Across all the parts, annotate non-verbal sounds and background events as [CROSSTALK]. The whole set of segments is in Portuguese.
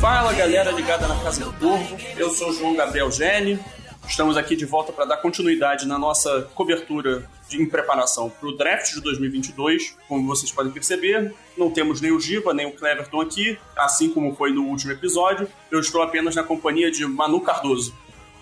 Fala galera ligada na Casa do Corvo, eu sou João Gabriel Gene, estamos aqui de volta para dar continuidade na nossa cobertura de, em preparação para o draft de 2022. Como vocês podem perceber, não temos nem o Giva nem o Cleverton aqui, assim como foi no último episódio, eu estou apenas na companhia de Manu Cardoso.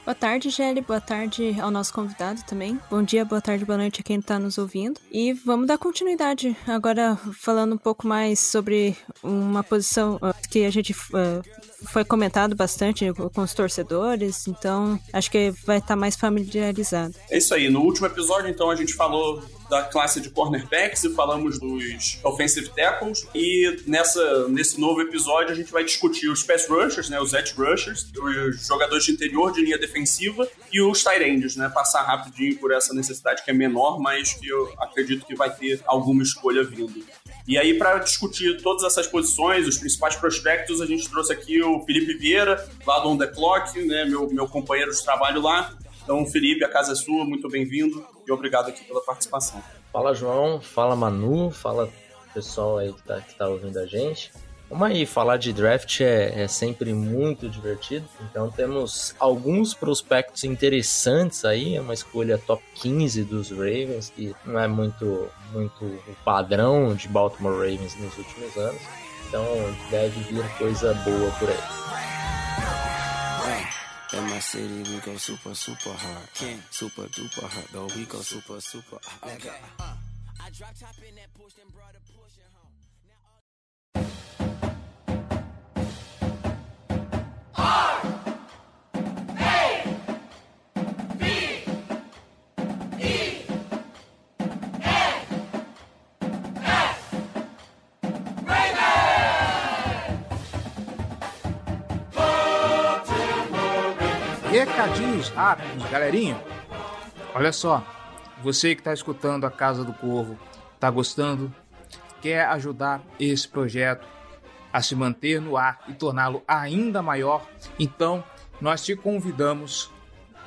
Boa tarde, Gelli. Boa tarde ao nosso convidado também. Bom dia, boa tarde, boa noite a quem está nos ouvindo. E vamos dar continuidade agora falando um pouco mais sobre uma posição uh, que a gente uh, foi comentado bastante com os torcedores, então acho que vai estar tá mais familiarizado. É isso aí. No último episódio, então, a gente falou da classe de cornerbacks e falamos dos offensive tackles. E nessa, nesse novo episódio a gente vai discutir os pass rushers, né, os edge rushers, os jogadores de interior de linha defensiva e os tight ends, né, passar rapidinho por essa necessidade que é menor, mas que eu acredito que vai ter alguma escolha vindo. E aí, para discutir todas essas posições, os principais prospectos, a gente trouxe aqui o Felipe Vieira, lá do On The Clock, né, meu, meu companheiro de trabalho lá, então, Felipe, a casa é sua, muito bem-vindo e obrigado aqui pela participação. Fala, João, fala, Manu, fala pessoal aí que tá, que tá ouvindo a gente. Vamos aí, falar de draft é, é, sempre muito divertido. Então temos alguns prospectos interessantes aí, é uma escolha top 15 dos Ravens, que não é muito, muito o padrão de Baltimore Ravens nos últimos anos. Então deve vir coisa boa por aí. Recadinhos rápidos, galerinha. Olha só, você que está escutando a Casa do Corvo, está gostando, quer ajudar esse projeto a se manter no ar e torná-lo ainda maior, então nós te convidamos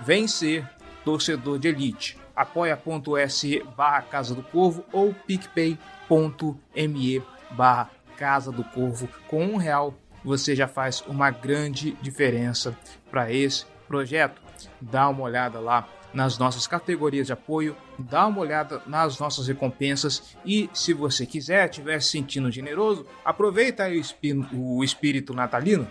vem ser torcedor de elite. apoia.se barra Casa do Corvo ou picpay.me barra Casa do Corvo. Com um real você já faz uma grande diferença para esse projeto, dá uma olhada lá nas nossas categorias de apoio, dá uma olhada nas nossas recompensas e se você quiser, estiver se sentindo generoso, aproveita aí o espírito natalino,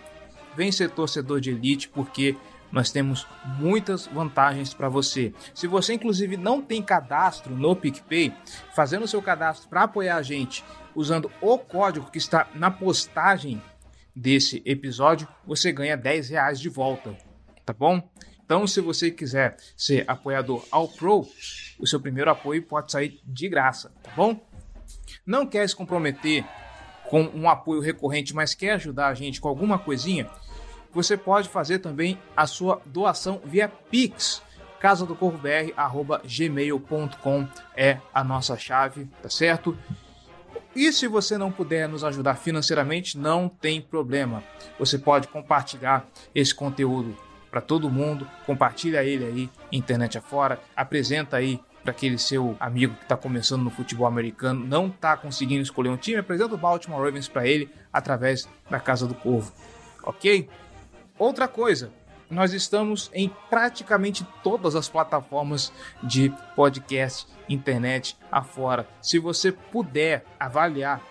vem ser torcedor de elite porque nós temos muitas vantagens para você. Se você inclusive não tem cadastro no PicPay, fazendo o seu cadastro para apoiar a gente usando o código que está na postagem desse episódio, você ganha 10 reais de volta tá bom? Então, se você quiser ser apoiador ao Pro, o seu primeiro apoio pode sair de graça, tá bom? Não quer se comprometer com um apoio recorrente, mas quer ajudar a gente com alguma coisinha? Você pode fazer também a sua doação via Pix. Casa do Corvo BR, gmail.com é a nossa chave, tá certo? E se você não puder nos ajudar financeiramente, não tem problema. Você pode compartilhar esse conteúdo para todo mundo, compartilha ele aí, internet afora, apresenta aí para aquele seu amigo que está começando no futebol americano, não está conseguindo escolher um time, apresenta o Baltimore Ravens para ele através da Casa do Corvo, ok? Outra coisa, nós estamos em praticamente todas as plataformas de podcast, internet afora. Se você puder avaliar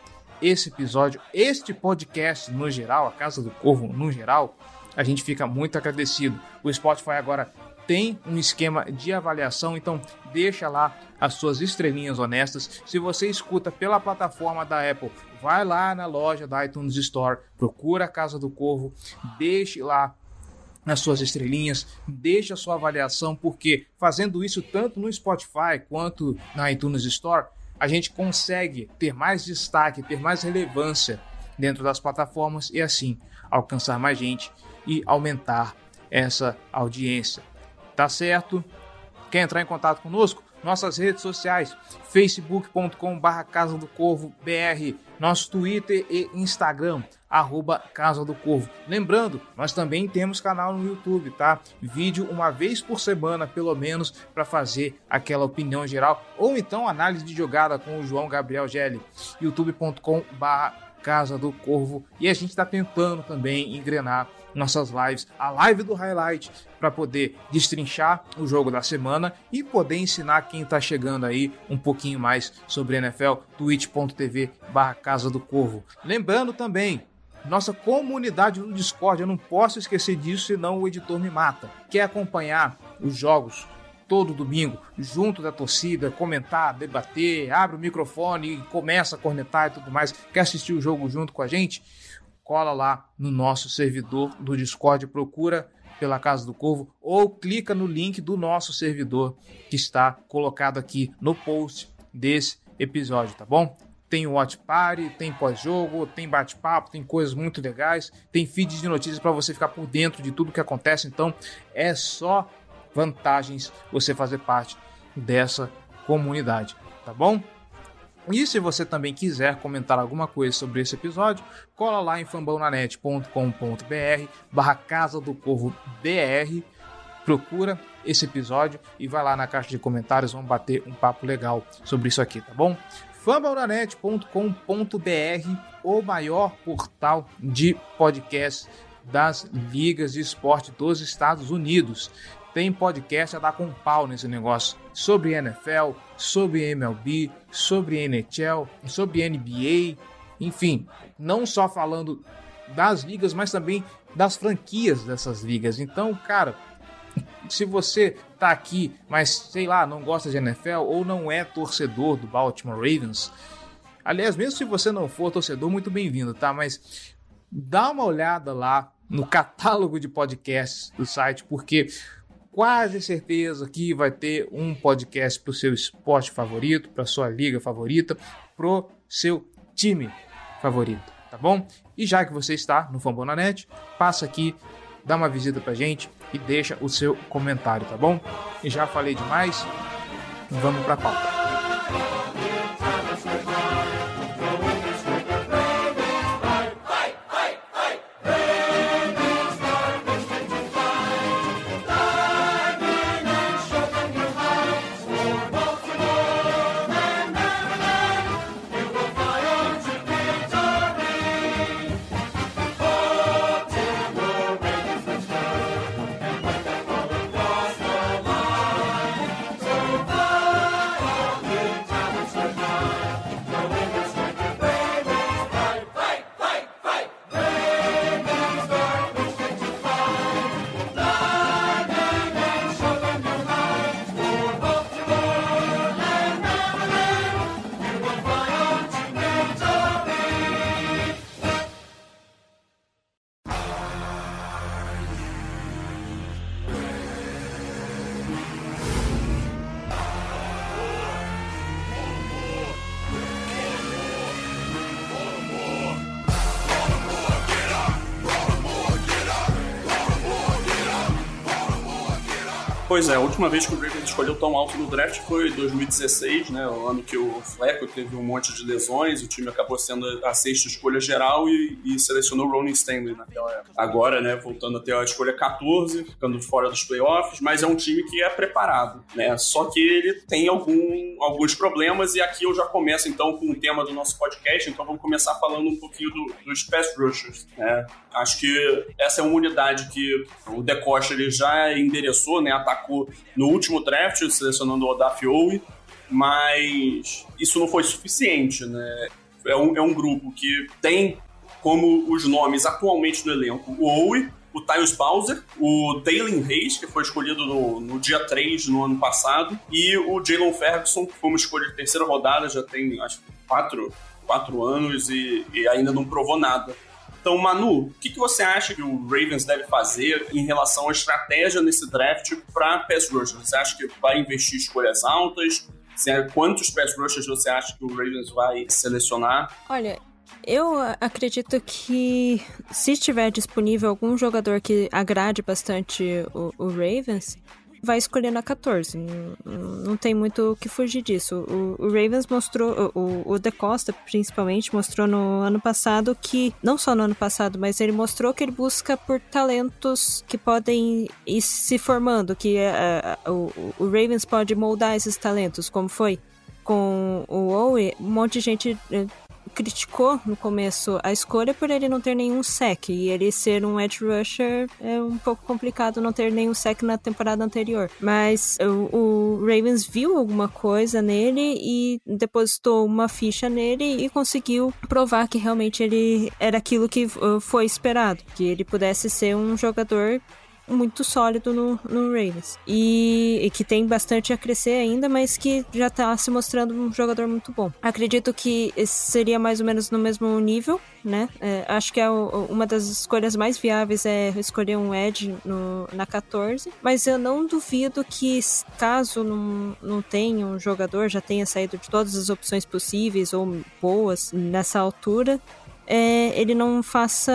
esse episódio, este podcast no geral, a Casa do Corvo no geral, a gente fica muito agradecido. O Spotify agora tem um esquema de avaliação, então deixa lá as suas estrelinhas honestas. Se você escuta pela plataforma da Apple, vai lá na loja da iTunes Store, procura a Casa do Corvo, deixe lá as suas estrelinhas, deixe a sua avaliação, porque fazendo isso tanto no Spotify quanto na iTunes Store, a gente consegue ter mais destaque, ter mais relevância dentro das plataformas e assim alcançar mais gente e aumentar essa audiência. Tá certo? Quer entrar em contato conosco? Nossas redes sociais, facebook.com.br Casa do Corvo BR, nosso Twitter e Instagram, arroba Casa do Corvo. Lembrando, nós também temos canal no YouTube, tá? Vídeo uma vez por semana, pelo menos, para fazer aquela opinião geral, ou então análise de jogada com o João Gabriel Gelli, youtube.com.br Casa do Corvo. E a gente está tentando também engrenar nossas lives, a live do highlight, para poder destrinchar o jogo da semana e poder ensinar quem está chegando aí um pouquinho mais sobre NFL, twitch.tv barra Casa do Corvo. Lembrando também, nossa comunidade no Discord, eu não posso esquecer disso, senão o editor me mata. Quer acompanhar os jogos todo domingo, junto da torcida, comentar, debater, abre o microfone e começa a cornetar e tudo mais, quer assistir o jogo junto com a gente? Cola lá no nosso servidor do Discord, procura pela Casa do Corvo ou clica no link do nosso servidor que está colocado aqui no post desse episódio, tá bom? Tem Watch Party, tem pós-jogo, tem bate-papo, tem coisas muito legais, tem feeds de notícias para você ficar por dentro de tudo que acontece. Então é só vantagens você fazer parte dessa comunidade, tá bom? E se você também quiser comentar alguma coisa sobre esse episódio, cola lá em fambonanet.com.br barra Casa do Corvo BR, procura esse episódio e vai lá na caixa de comentários, vamos bater um papo legal sobre isso aqui, tá bom? fambonanet.com.br, o maior portal de podcast das ligas de esporte dos Estados Unidos tem podcast a dar com pau nesse negócio. Sobre NFL, sobre MLB, sobre NHL, sobre NBA, enfim, não só falando das ligas, mas também das franquias dessas ligas. Então, cara, se você tá aqui, mas sei lá, não gosta de NFL ou não é torcedor do Baltimore Ravens, aliás, mesmo se você não for torcedor, muito bem-vindo, tá? Mas dá uma olhada lá no catálogo de podcasts do site, porque quase certeza que vai ter um podcast para o seu esporte favorito, para sua liga favorita, pro seu time favorito, tá bom? E já que você está no Fambonanet, passa aqui, dá uma visita pra gente e deixa o seu comentário, tá bom? E já falei demais, vamos pra pauta. Pois é, a última vez que o Ravens escolheu tão alto no draft foi 2016, né? O ano que o Fleco teve um monte de lesões, o time acabou sendo a sexta escolha geral e, e selecionou o Ronnie Stanley naquela época. Agora, né, voltando a ter a escolha 14, ficando fora dos playoffs, mas é um time que é preparado, né? Só que ele tem algum, alguns problemas e aqui eu já começo então com o tema do nosso podcast, então vamos começar falando um pouquinho do, dos pass rushers, né? Acho que essa é uma unidade que o Decosta ele já endereçou, né? Atacou no último draft, selecionando o Odaf Owe, mas isso não foi suficiente, né? É um, é um grupo que tem como os nomes atualmente no elenco o Owe, o Tyus Bowser, o Dalen Reis, que foi escolhido no, no, dia 3 no ano passado, e o Jalen Ferguson, que foi uma escolha de terceira rodada, já tem acho quatro, quatro anos e, e ainda não provou nada. Então, Manu, o que, que você acha que o Ravens deve fazer em relação à estratégia nesse draft para pass rushers? Você acha que vai investir escolhas altas? Quantos pass rushers você acha que o Ravens vai selecionar? Olha, eu acredito que se estiver disponível algum jogador que agrade bastante o, o Ravens, vai escolher na 14. Não, tem muito o que fugir disso. O, o Ravens mostrou, o, o De Costa principalmente, mostrou no ano passado que, não só no ano passado, mas ele mostrou que ele busca por talentos que podem ir se formando, que uh, o, o Ravens pode moldar esses talentos, como foi com o Owe, um monte de gente eh, criticou no começo a escolha por ele não ter nenhum sec e ele ser um edge rusher é um pouco complicado não ter nenhum sec na temporada anterior. Mas o, Ravens viu alguma coisa nele e depositou uma ficha nele e conseguiu provar que realmente ele era aquilo que uh, foi esperado, que ele pudesse ser um jogador muito sólido no, no Ravens. E, e, que tem bastante a crescer ainda, mas que já está se mostrando um jogador muito bom. Acredito que seria mais ou menos no mesmo nível, né? É, acho que é o, uma das escolhas mais viáveis é escolher um Edge no, na 14. Mas eu não duvido que, caso não, não tenha um jogador, já tenha saído de todas as opções possíveis ou boas nessa altura, é, ele não faça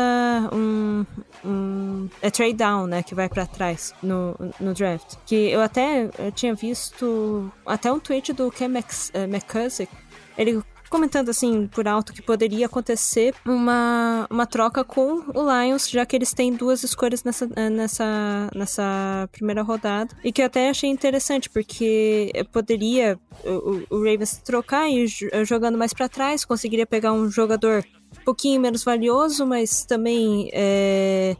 um, um é trade down, né, que vai para trás no, no draft. Que eu até eu tinha visto até um tweet do Ken eh, McCusick, ele comentando assim por alto que poderia acontecer uma, uma troca com o Lions, já que eles têm duas escolhas nessa, nessa, nessa primeira rodada. E que eu até achei interessante, porque poderia o, o Ravens trocar e jogando mais para trás, conseguiria pegar um jogador um pouquinho menos valioso, mas também é,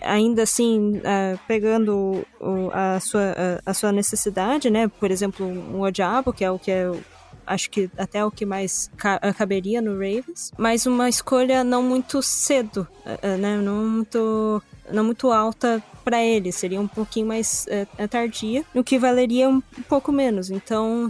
ainda assim é, pegando o, a, sua, a, a, sua necessidade, né? Por exemplo, um Odiabo, que é o que é acho que até o que mais ca caberia no Ravens, mas uma escolha não muito cedo, é, é, né? Não muito não muito alta para ele, seria um pouquinho mais é, é, tardia, o que valeria um pouco menos. Então,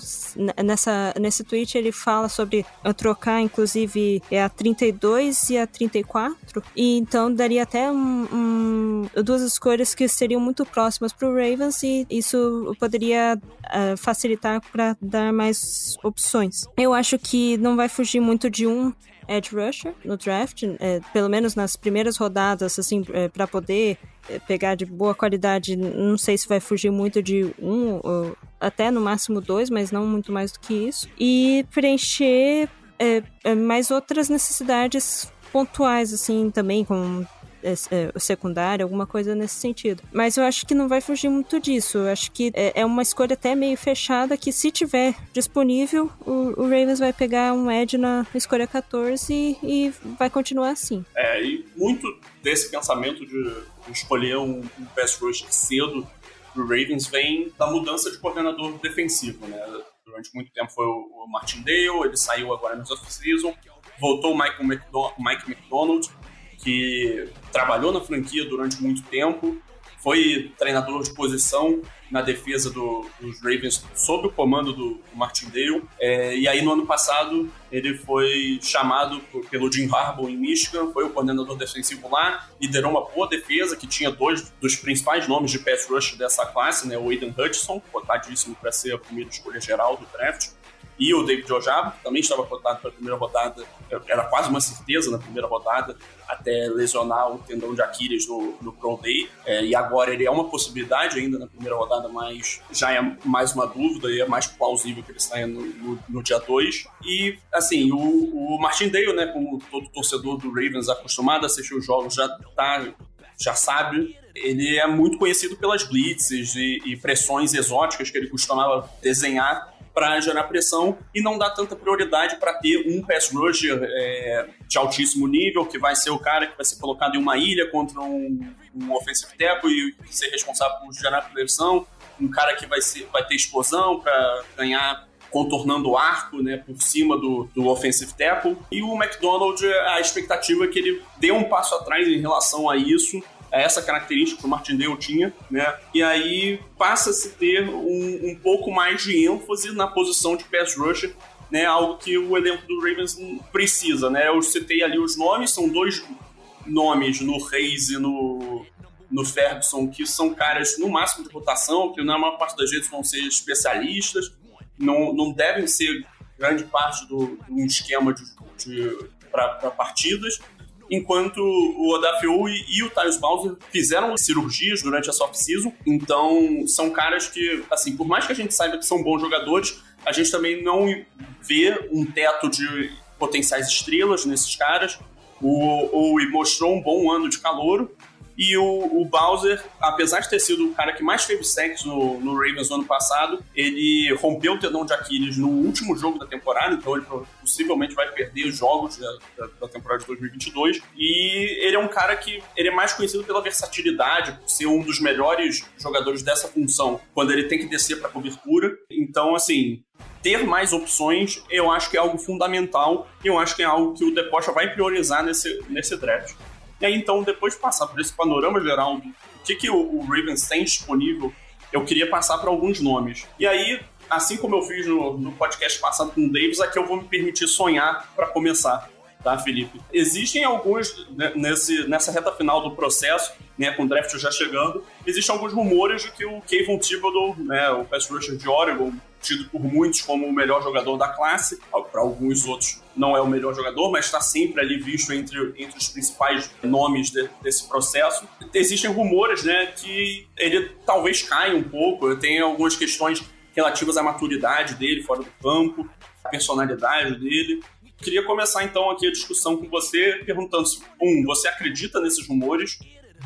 nessa, nesse tweet ele fala sobre trocar, inclusive, é a 32 e a 34, e então daria até um, um, duas escolhas que seriam muito próximas para o Ravens e isso poderia uh, facilitar para dar mais opções. Eu acho que não vai fugir muito de um edge rusher no draft, é, pelo menos nas primeiras rodadas, assim, é, para poder é, pegar de boa qualidade. Não sei se vai fugir muito de um, ou até no máximo dois, mas não muito mais do que isso. E preencher é, é mais outras necessidades pontuais, assim, também, com é, secundária, alguma coisa nesse sentido. Mas eu acho que não vai fugir muito disso. Eu acho que é, é uma escolha até meio fechada que se tiver disponível, o, o Ravens vai pegar um Edge na escolha 14 e, e vai continuar assim. É, e muito desse pensamento de escolher um, um pass rush cedo pro Ravens vem da mudança de coordenador defensivo, né? Durante muito tempo foi o, o Martin Dale, ele saiu agora no off-season, voltou o Mike, McDonald, Mike McDonald, que trabalhou na franquia durante muito tempo, foi treinador de posição na defesa do, dos Ravens sob o comando do, do Martindale. É, e aí, no ano passado, ele foi chamado por, pelo Jim Harbaugh em Michigan, foi o coordenador defensivo lá, liderou uma boa defesa que tinha dois dos principais nomes de pass rush dessa classe, né, o Aiden Hutchinson, cotadíssimo para ser a primeira escolha geral do draft, e o David Ojabo, que também estava cotado para a primeira rodada, era quase uma certeza na primeira rodada, até lesionar o tendão de Aquiles no, no Pro Day. É, e agora ele é uma possibilidade ainda na primeira rodada, mas já é mais uma dúvida e é mais plausível que ele saia no, no, no dia 2. E, assim, o, o Martin Dale, né, como todo torcedor do Ravens acostumado a assistir os jogos, já tá já sabe, ele é muito conhecido pelas blitzes e, e pressões exóticas que ele costumava desenhar para gerar pressão e não dar tanta prioridade para ter um pass rusher é, de altíssimo nível, que vai ser o cara que vai ser colocado em uma ilha contra um, um offensive tackle e ser responsável por gerar pressão, um cara que vai, ser, vai ter explosão para ganhar contornando o arco, né, por cima do, do offensive tackle. E o McDonald, a expectativa é que ele dê um passo atrás em relação a isso essa característica que o Martindale tinha, né? E aí passa-se ter um, um pouco mais de ênfase na posição de pass rusher, né? Algo que o elenco do Ravens precisa, né? Eu citei ali os nomes, são dois nomes no Reis e no, no Ferguson que são caras no máximo de rotação, que na maior parte das vezes vão ser especialistas, não, não devem ser grande parte do, do esquema de, de para partidas, enquanto o Odafiou e, e o Tyus Bowser fizeram cirurgias durante a off-season, então são caras que, assim, por mais que a gente saiba que são bons jogadores, a gente também não vê um teto de potenciais estrelas nesses caras. O, o mostrou um bom ano de calor, e o, o, Bowser, apesar de ter sido o cara que mais teve sexo no, no Ravens no ano passado, ele rompeu o tendão de Aquiles no último jogo da temporada, então ele possivelmente vai perder os jogos da, da, da, temporada de 2022. E ele é um cara que ele é mais conhecido pela versatilidade, por ser um dos melhores jogadores dessa função, quando ele tem que descer para cobertura. Então, assim, ter mais opções, eu acho que é algo fundamental. e Eu acho que é algo que o Depocha vai priorizar nesse, nesse draft. E aí, então, depois de passar por esse panorama geral do que, que o, o Ravens tem disponível, eu queria passar para alguns nomes. E aí, assim como eu fiz no, no podcast passado com o Davis, aqui eu vou me permitir sonhar para começar tá, Felipe? Existem alguns, né, nesse, nessa reta final do processo, né, com o draft já chegando, existem alguns rumores de que o Kevin Thibodeau, né, o pass rusher de Oregon, tido por muitos como o melhor jogador da classe, para alguns outros não é o melhor jogador, mas está sempre ali visto entre, entre os principais nomes de, desse processo. Existem rumores né, que ele talvez caia um pouco, tem algumas questões relativas à maturidade dele fora do campo, a personalidade dele. Queria começar então aqui a discussão com você, perguntando um, você acredita nesses rumores?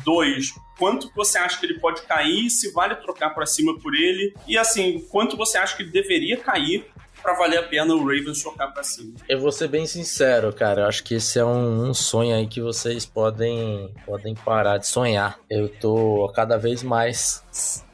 Dois, quanto você acha que ele pode cair, se vale trocar para cima por ele? E assim, quanto você acha que ele deveria cair para valer a pena o Ravens trocar para cima? Eu vou ser bem sincero, cara. Eu acho que esse é um, um, sonho aí que vocês podem, podem parar de sonhar. Eu tô cada vez mais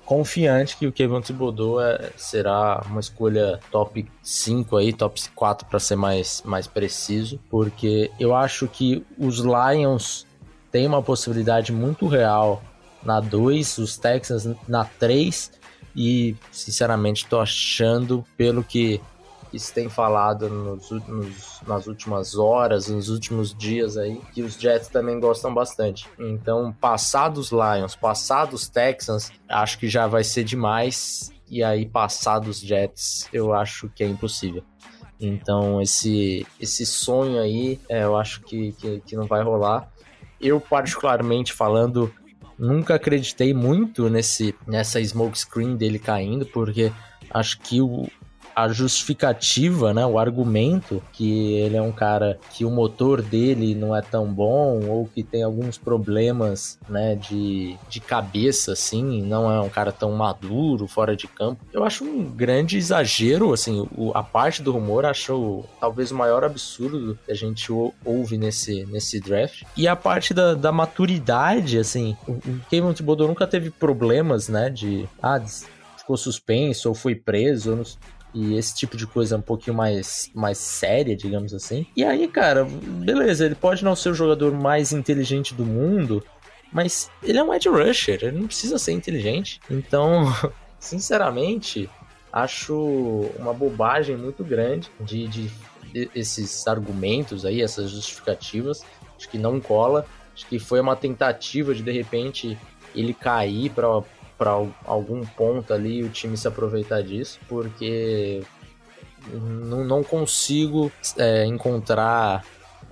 confiante que o Kevin Thibodeau é, será uma escolha top 5 aí, top 4 para ser mais, mais preciso, porque eu acho que os Lions têm uma possibilidade muito real na 2, os Texans na 3 e sinceramente estou achando pelo que se tem falado nos, nos, nas últimas horas, nos últimos dias aí, que os Jets também gostam bastante. Então, passados Lions, passados Texans, acho que já vai ser demais. E aí, passados Jets, eu acho que é impossível. Então, esse, esse sonho aí, é, eu acho que, que, que não vai rolar. Eu, particularmente falando, nunca acreditei muito nesse nessa smoke screen dele caindo, porque acho que o, a justificativa, né, o argumento que ele é um cara que o motor dele não é tão bom ou que tem alguns problemas, né, de, de cabeça, assim, não é um cara tão maduro fora de campo. Eu acho um grande exagero, assim, o, a parte do rumor acho talvez o maior absurdo que a gente ouve nesse, nesse draft. E a parte da, da maturidade, assim, o, o Kevin Thibodeau nunca teve problemas, né, de, ah, ficou suspenso ou foi preso, e esse tipo de coisa é um pouquinho mais, mais séria, digamos assim. E aí, cara, beleza, ele pode não ser o jogador mais inteligente do mundo, mas ele é um edge rusher, ele não precisa ser inteligente. Então, [LAUGHS] sinceramente, acho uma bobagem muito grande de, de, de esses argumentos aí, essas justificativas. Acho que não cola. Acho que foi uma tentativa de de repente ele cair para para algum ponto ali o time se aproveitar disso, porque não, não consigo é, encontrar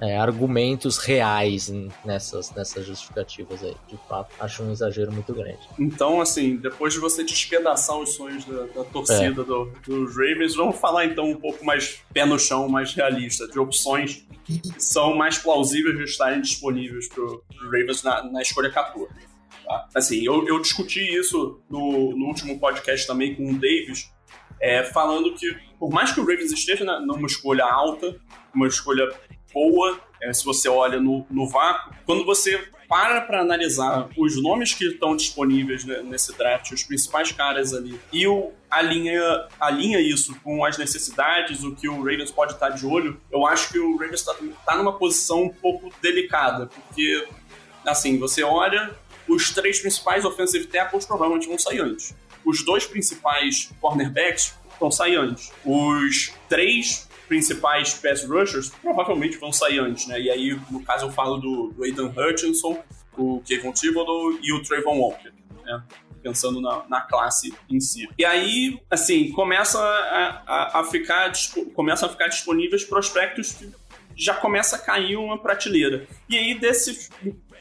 é, argumentos reais nessas, nessas justificativas aí. De fato, acho um exagero muito grande. Então, assim, depois de você despedaçar os sonhos da, da torcida é. do, dos Ravens, vamos falar então um pouco mais pé no chão, mais realista, de opções que são mais plausíveis de estarem disponíveis para o Ravens na, na escolha 14. Tá? Assim, eu, eu discuti isso no, no último podcast também com o Davis, é, falando que por mais que o Ravens esteja numa escolha alta, uma escolha boa, é, se você olha no, no vácuo, quando você para para analisar os nomes que estão disponíveis né, nesse draft, os principais caras ali, e o, alinha, alinha isso com as necessidades, o que o Ravens pode estar de olho, eu acho que o Ravens está tá numa posição um pouco delicada, porque, assim, você olha os três principais offensive tackles provavelmente vão sair antes. Os dois principais cornerbacks vão sair antes. Os três principais pass rushers provavelmente vão sair antes, né? E aí, no caso, eu falo do, do Aidan Hutchinson, o Kevin Thibodeau e o Trayvon Walker, né? Pensando na, na classe em si. E aí, assim, começa a, a, a ficar, começam a ficar disponíveis prospectos que já começa a cair uma prateleira. E aí, desses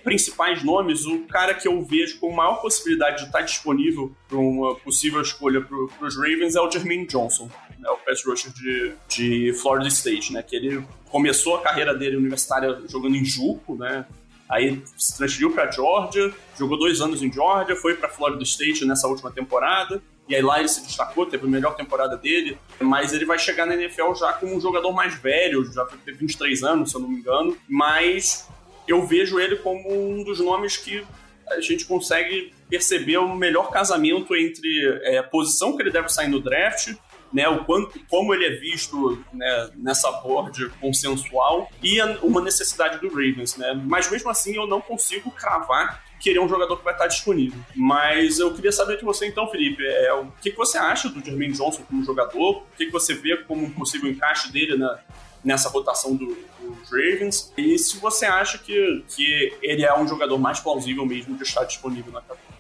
principais nomes, o cara que eu vejo com maior possibilidade de estar disponível para uma possível escolha para os Ravens é o Jermaine Johnson, né, o pass rusher de, de Florida State, né, que ele começou a carreira dele universitária jogando em Juco, né, aí se transferiu para Georgia, jogou dois anos em Georgia, foi para Florida State nessa última temporada, e aí lá ele se destacou, teve a melhor temporada dele, mas ele vai chegar na NFL já como um jogador mais velho, já tem 23 anos, se eu não me engano, mas eu vejo ele como um dos nomes que a gente consegue perceber o melhor casamento entre é, a posição que ele deve sair no draft, né, o quanto, como ele é visto né, nessa board consensual e a, uma necessidade do Ravens, né? Mas mesmo assim eu não consigo cravar que ele é um jogador que vai estar disponível. Mas eu queria saber de você então, Felipe, é, o que, que você acha do Jermaine Johnson como jogador? O que, que você vê como um possível encaixe dele na, nessa rotação do, dos Ravens. E se você acha que, que ele é um jogador mais plausível mesmo de estar disponível na cabeça.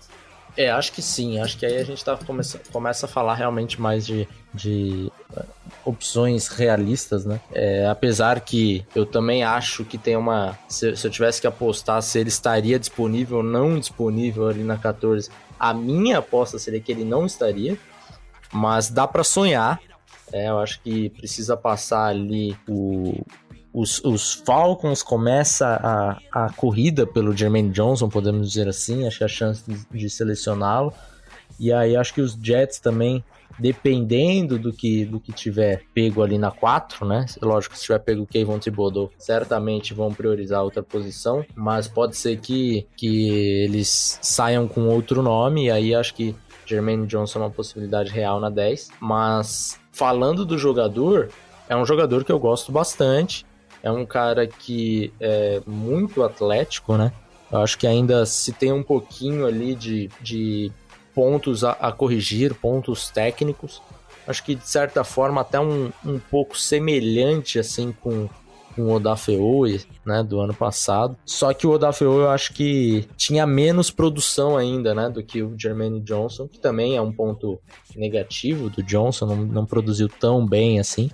É, acho que sim. Acho que aí a gente tá, começa, começa a falar realmente mais de, de uh, opções realistas, né? É, apesar que eu também acho que tem uma. Se, se, eu tivesse que apostar se ele estaria disponível ou não disponível ali na 14, a minha aposta seria que ele não estaria. Mas dá para sonhar. É, eu acho que precisa passar ali o, os, os Falcons começa a, a corrida pelo Jermaine Johnson, podemos dizer assim, acho que a chance de, de selecioná-lo. E aí acho que os Jets também, dependendo do que do que tiver pego ali na 4, né? Lógico, se tiver pego o Kayvon Thibodeau, certamente vão priorizar outra posição, mas pode ser que, que eles saiam com outro nome, e aí acho que Jermaine Johnson é uma possibilidade real na 10. Mas falando do jogador, é um jogador que eu gosto bastante. É um cara que é muito atlético, né? Eu acho que ainda se tem um pouquinho ali de, de pontos a, a corrigir, pontos técnicos. Acho que de certa forma até um, um pouco semelhante assim com, com o Odafeoe, né, do ano passado. Só que o Odafeoe eu acho que tinha menos produção ainda, né, do que o Jermaine Johnson, que também é um ponto negativo do Johnson, não, não produziu tão bem assim.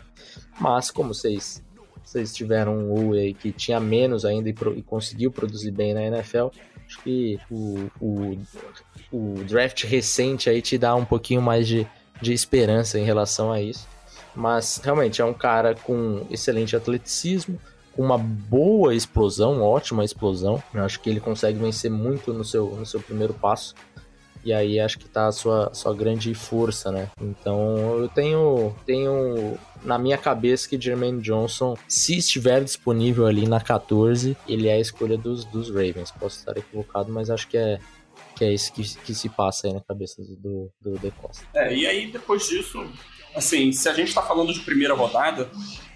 Mas como vocês vocês tiveram um aí que tinha menos ainda e, pro, e, conseguiu produzir bem na NFL, acho que o, o, o, draft recente aí te dá um pouquinho mais de, de esperança em relação a isso. Mas realmente é um cara com excelente atleticismo, com uma boa explosão, ótima explosão. Eu acho que ele consegue vencer muito no seu, no seu primeiro passo. E aí acho que tá a sua, sua grande força, né? Então eu tenho, tenho na minha cabeça que Jermaine Johnson, se estiver disponível ali na 14, ele é a escolha dos, dos Ravens. Posso estar equivocado, mas acho que é, que é isso que, que se passa aí na cabeça do, do De Costa. É, e aí depois disso, assim, se a gente está falando de primeira rodada,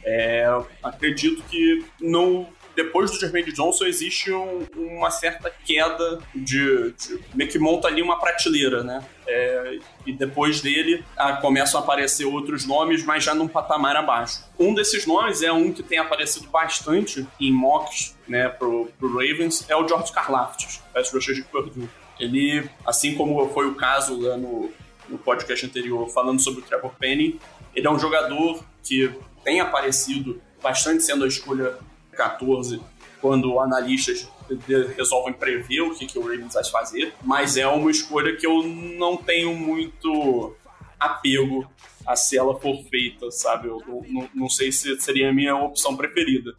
é, acredito que não depois do Jermaine Johnson existe um, uma certa queda de, de, meio que monta ali uma prateleira, né? É, e depois dele ah, começam a aparecer outros nomes, mas já num patamar abaixo. Um desses nomes é um que tem aparecido bastante em mocks, né, pro, pro Ravens, é o George Karlaftis, pass rusher de Purdue. Ele, assim como foi o caso lá no, no podcast anterior falando sobre o Trevor Penny, ele é um jogador que tem aparecido bastante sendo a escolha 14, quando analistas resolvem prever o que, que o Ravens vai fazer, mas é uma escolha que eu não tenho muito apego a se ela for feita, sabe? Eu, não, não sei se seria a minha opção preferida.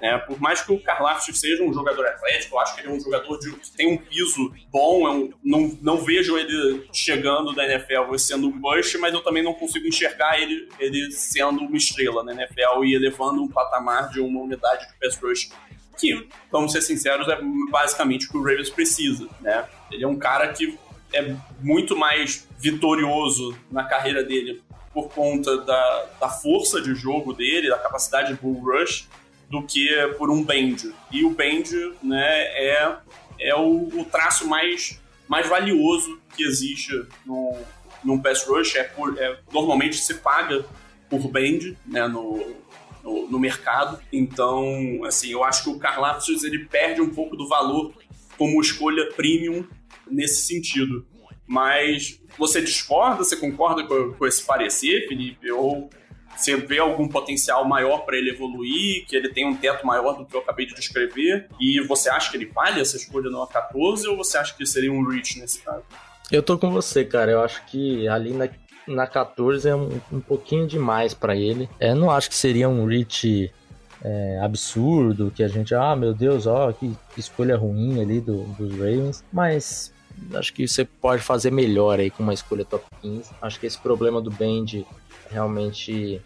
É, por mais que o Karlaftis seja um jogador atlético, eu acho que ele é um jogador de, que tem um piso bom. É não, não vejo ele chegando da NFL sendo um bust, mas eu também não consigo enxergar ele, ele sendo uma estrela na NFL e elevando um patamar de uma unidade de pass rush que, vamos ser sinceros, é basicamente o que o Ravens precisa. Né? Ele é um cara que é muito mais vitorioso na carreira dele por conta da, da força de jogo dele, da capacidade de bull rush, do que por um bend. E o bend né, é, é o, o traço mais, mais valioso que existe no, num pass rush. É, por, é normalmente se paga por bend né, no, no, no, mercado. Então, assim, eu acho que o Karlaftis ele perde um pouco do valor como escolha premium nesse sentido. Mas você discorda, você concorda com, com esse parecer, Felipe? Ou você vê algum potencial maior para ele evoluir, que ele tem um teto maior do que eu acabei de descrever, e você acha que ele vale essa escolha no A14 ou você acha que seria um reach nesse caso? Eu tô com você, cara. Eu acho que ali na, na 14 é um, um pouquinho demais para ele. É, não acho que seria um reach é, absurdo, que a gente, ah, meu Deus, ó, que escolha ruim ali do, dos Ravens, mas acho que você pode fazer melhor aí com uma escolha top 15. Acho que esse problema do Bend realmente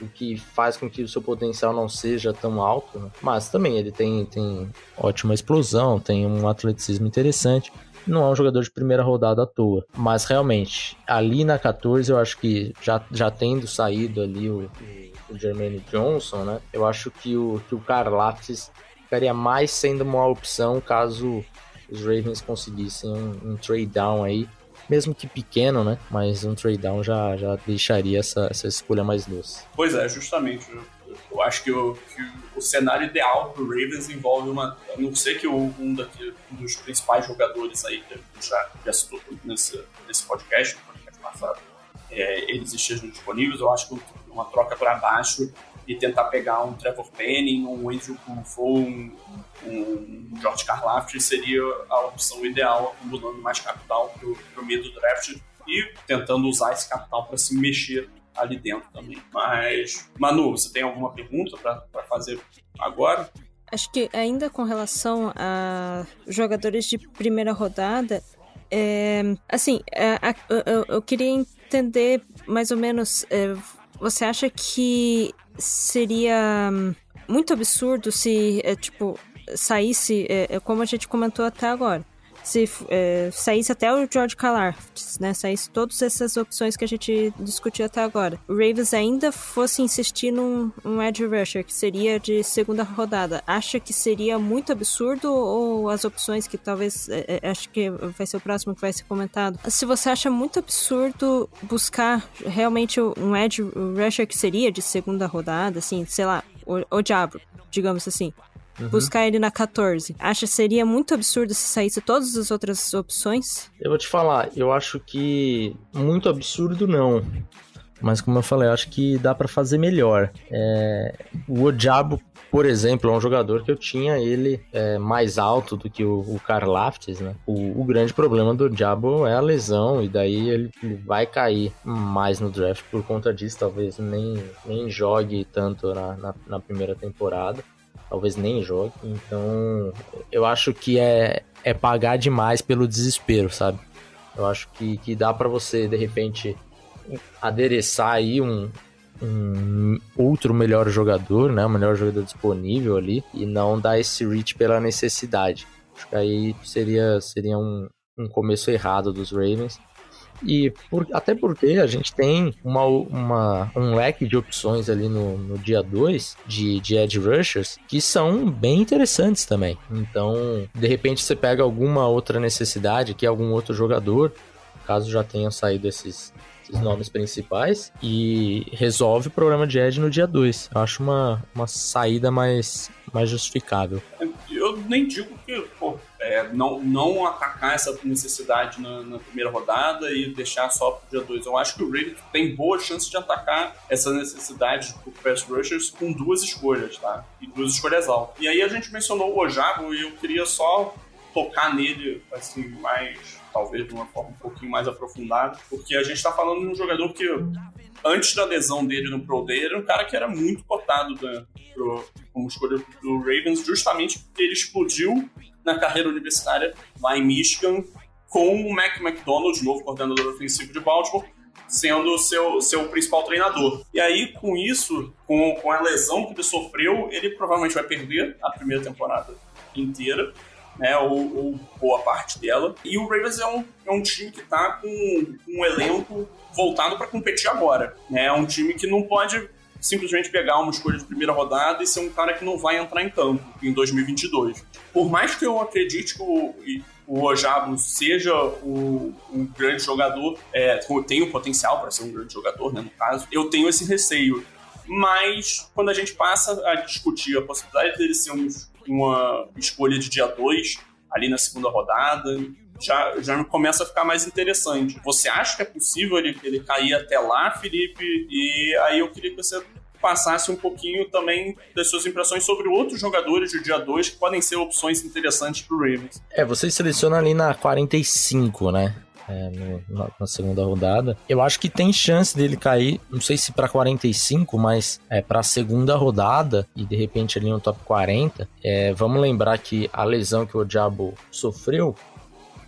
o que faz com que o seu potencial não seja tão alto, né? mas também ele tem, tem ótima explosão, tem um atleticismo interessante. Não é um jogador de primeira rodada à toa, mas realmente ali na 14 eu acho que já, já tendo saído ali o, o Jermaine Johnson, né? Eu acho que o, que o Karlaftis ficaria mais sendo uma opção caso os Ravens conseguissem um, um trade down aí mesmo que pequeno, né? Mas um trade down já, já deixaria essa, essa escolha mais doce. Pois é, justamente. Eu, acho que, o, que o cenário ideal para o Ravens envolve uma. A não ser que um, daqui, um dos principais jogadores aí, que já, já citou nesse, nesse podcast, no podcast passado, é, eles estejam disponíveis, eu acho que uma troca para baixo e tentar pegar um Trevor Penning, um Andrew Kufo, um, um George Karlaftis seria a opção ideal, acumulando mais capital para o meio do draft e tentando usar esse capital para se mexer ali dentro também. Mas, Manu, você tem alguma pergunta para fazer agora? Acho que ainda com relação a jogadores de primeira rodada, é, assim, é, a, eu, queria entender mais ou menos. É, você acha que seria hum, muito absurdo se, é, tipo, saísse, é, é, como a gente comentou até agora, se é, saísse até o George Karlaftis, né? Saísse todas essas opções que a gente discutiu até agora. O Ravens ainda fosse insistir num um edge rusher, que seria de segunda rodada. Acha que seria muito absurdo ou as opções que talvez, é, é, acho que vai ser o próximo que vai ser comentado. Se você acha muito absurdo buscar realmente um edge rusher que seria de segunda rodada, assim, sei lá, o, o diabo, digamos assim uhum. buscar ele na 14. Acha que seria muito absurdo se saísse todas as outras opções? Eu vou te falar, eu acho que muito absurdo não. Mas como eu falei, eu acho que dá para fazer melhor. É... O Odiabo, por exemplo, é um jogador que eu tinha ele é, mais alto do que o, o né? O, o, grande problema do Diabo é a lesão, e daí ele, ele, vai cair mais no draft por conta disso. Talvez nem, nem jogue tanto na, na, na primeira temporada talvez nem jogue. Então, eu acho que é, é pagar demais pelo desespero, sabe? Eu acho que, que dá para você, de repente, adereçar aí um, um outro melhor jogador, né? O melhor jogador disponível ali e não dar esse reach pela necessidade. Acho que aí seria, seria um, um começo errado dos Ravens. E por, até porque a gente tem uma, uma, um leque de opções ali no, no dia 2 de, de Edge Rushers que são bem interessantes também. Então, de repente, você pega alguma outra necessidade que algum outro jogador, caso já tenham saído esses, esses nomes principais, e resolve o problema de Edge no dia 2. Eu acho uma, uma saída mais, mais justificável. Eu nem digo que, é, não, não atacar essa necessidade na, na, primeira rodada e deixar só pro dia 2. Eu acho que o Ravens tem boa chance de atacar essa necessidade pro pass rushers com duas escolhas, tá? E duas escolhas altas. E aí a gente mencionou o Ojabo e eu queria só tocar nele, assim, mais, talvez de uma forma um pouquinho mais aprofundada, porque a gente tá falando de um jogador que antes da lesão dele no Pro Day, era um cara que era muito cotado né, como escolha do Ravens, justamente porque ele explodiu na carreira universitária lá em Michigan, com o Mac McDonald, novo coordenador ofensivo de Baltimore, sendo seu, seu principal treinador. E aí, com isso, com, com a lesão que ele sofreu, ele provavelmente vai perder a primeira temporada inteira, né, ou, ou boa parte dela. E o Ravens é um, é um time que está com um elenco voltado para competir agora. Né? É um time que não pode simplesmente pegar uma escolha de primeira rodada e ser um cara que não vai entrar em campo em 2022. Por mais que eu acredite que o, o Ojabo seja o, um grande jogador, é, tem o potencial para ser um grande jogador, né, no caso, eu tenho esse receio. Mas quando a gente passa a discutir a possibilidade dele ser um, uma escolha de dia 2, ali na segunda rodada, já, já começa a ficar mais interessante. Você acha que é possível ele, ele cair até lá, Felipe? E aí eu queria que você passasse um pouquinho também das suas impressões sobre outros jogadores do dia 2 que podem ser opções interessantes pro Ravens. É, você seleciona ali na 45, né? É, no, na, segunda rodada. Eu acho que tem chance dele cair, não sei se para 45, mas é para segunda rodada e de repente ali no top 40. É, vamos lembrar que a lesão que o Diabo sofreu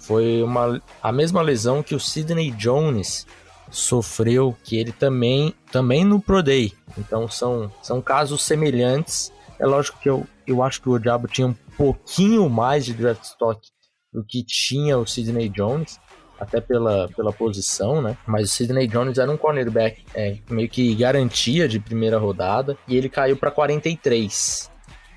foi uma, a mesma lesão que o Sidney Jones sofreu, que ele também, também no Pro Day. Então são, são casos semelhantes. É lógico que eu, eu acho que o Diabo tinha um pouquinho mais de draft stock do que tinha o Sidney Jones, até pela, pela posição, né? Mas o Sidney Jones era um cornerback é, meio que garantia de primeira rodada e ele caiu para 43.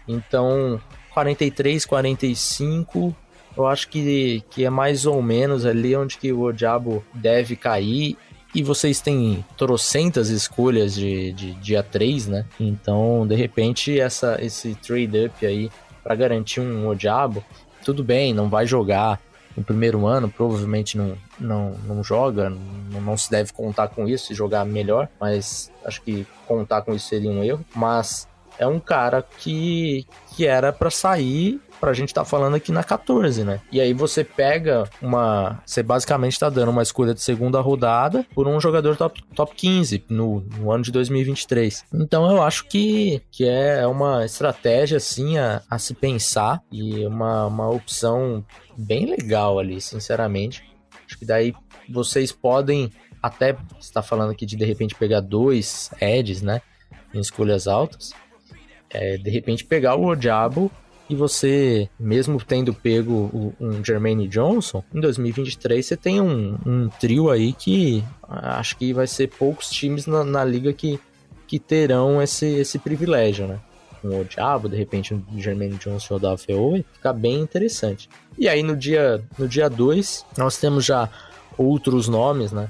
Então, 43, 45, eu acho que, que é mais ou menos ali onde que o Diabo deve cair e vocês têm trocentas escolhas de, de dia 3, né? Então, de repente, essa, esse trade-up aí para garantir um Odiabo, tudo bem, não vai jogar no primeiro ano, provavelmente não, não, não joga, não, não se deve contar com isso, se jogar melhor, mas acho que contar com isso seria um erro. Mas é um cara que, que era para sair pra gente estar tá falando aqui na 14, né? E aí você pega uma. Você basicamente tá dando uma escolha de segunda rodada por um jogador top, top 15 no, no ano de 2023. Então eu acho que, que é uma estratégia, assim, a, a se pensar e uma, uma opção bem legal ali, sinceramente. Acho que daí vocês podem até está falando aqui de de repente pegar dois edges, né, em escolhas altas. É, de repente pegar o Diabo e você, mesmo tendo pego um Jermaine Johnson, em 2023 você tem um, um trio aí que acho que vai ser poucos times na, na liga que, que terão esse, esse privilégio, né? Um Diabo, de repente um Jermaine Johnson ou da vai ficar bem interessante. E aí no dia no dia 2, nós temos já outros nomes, né?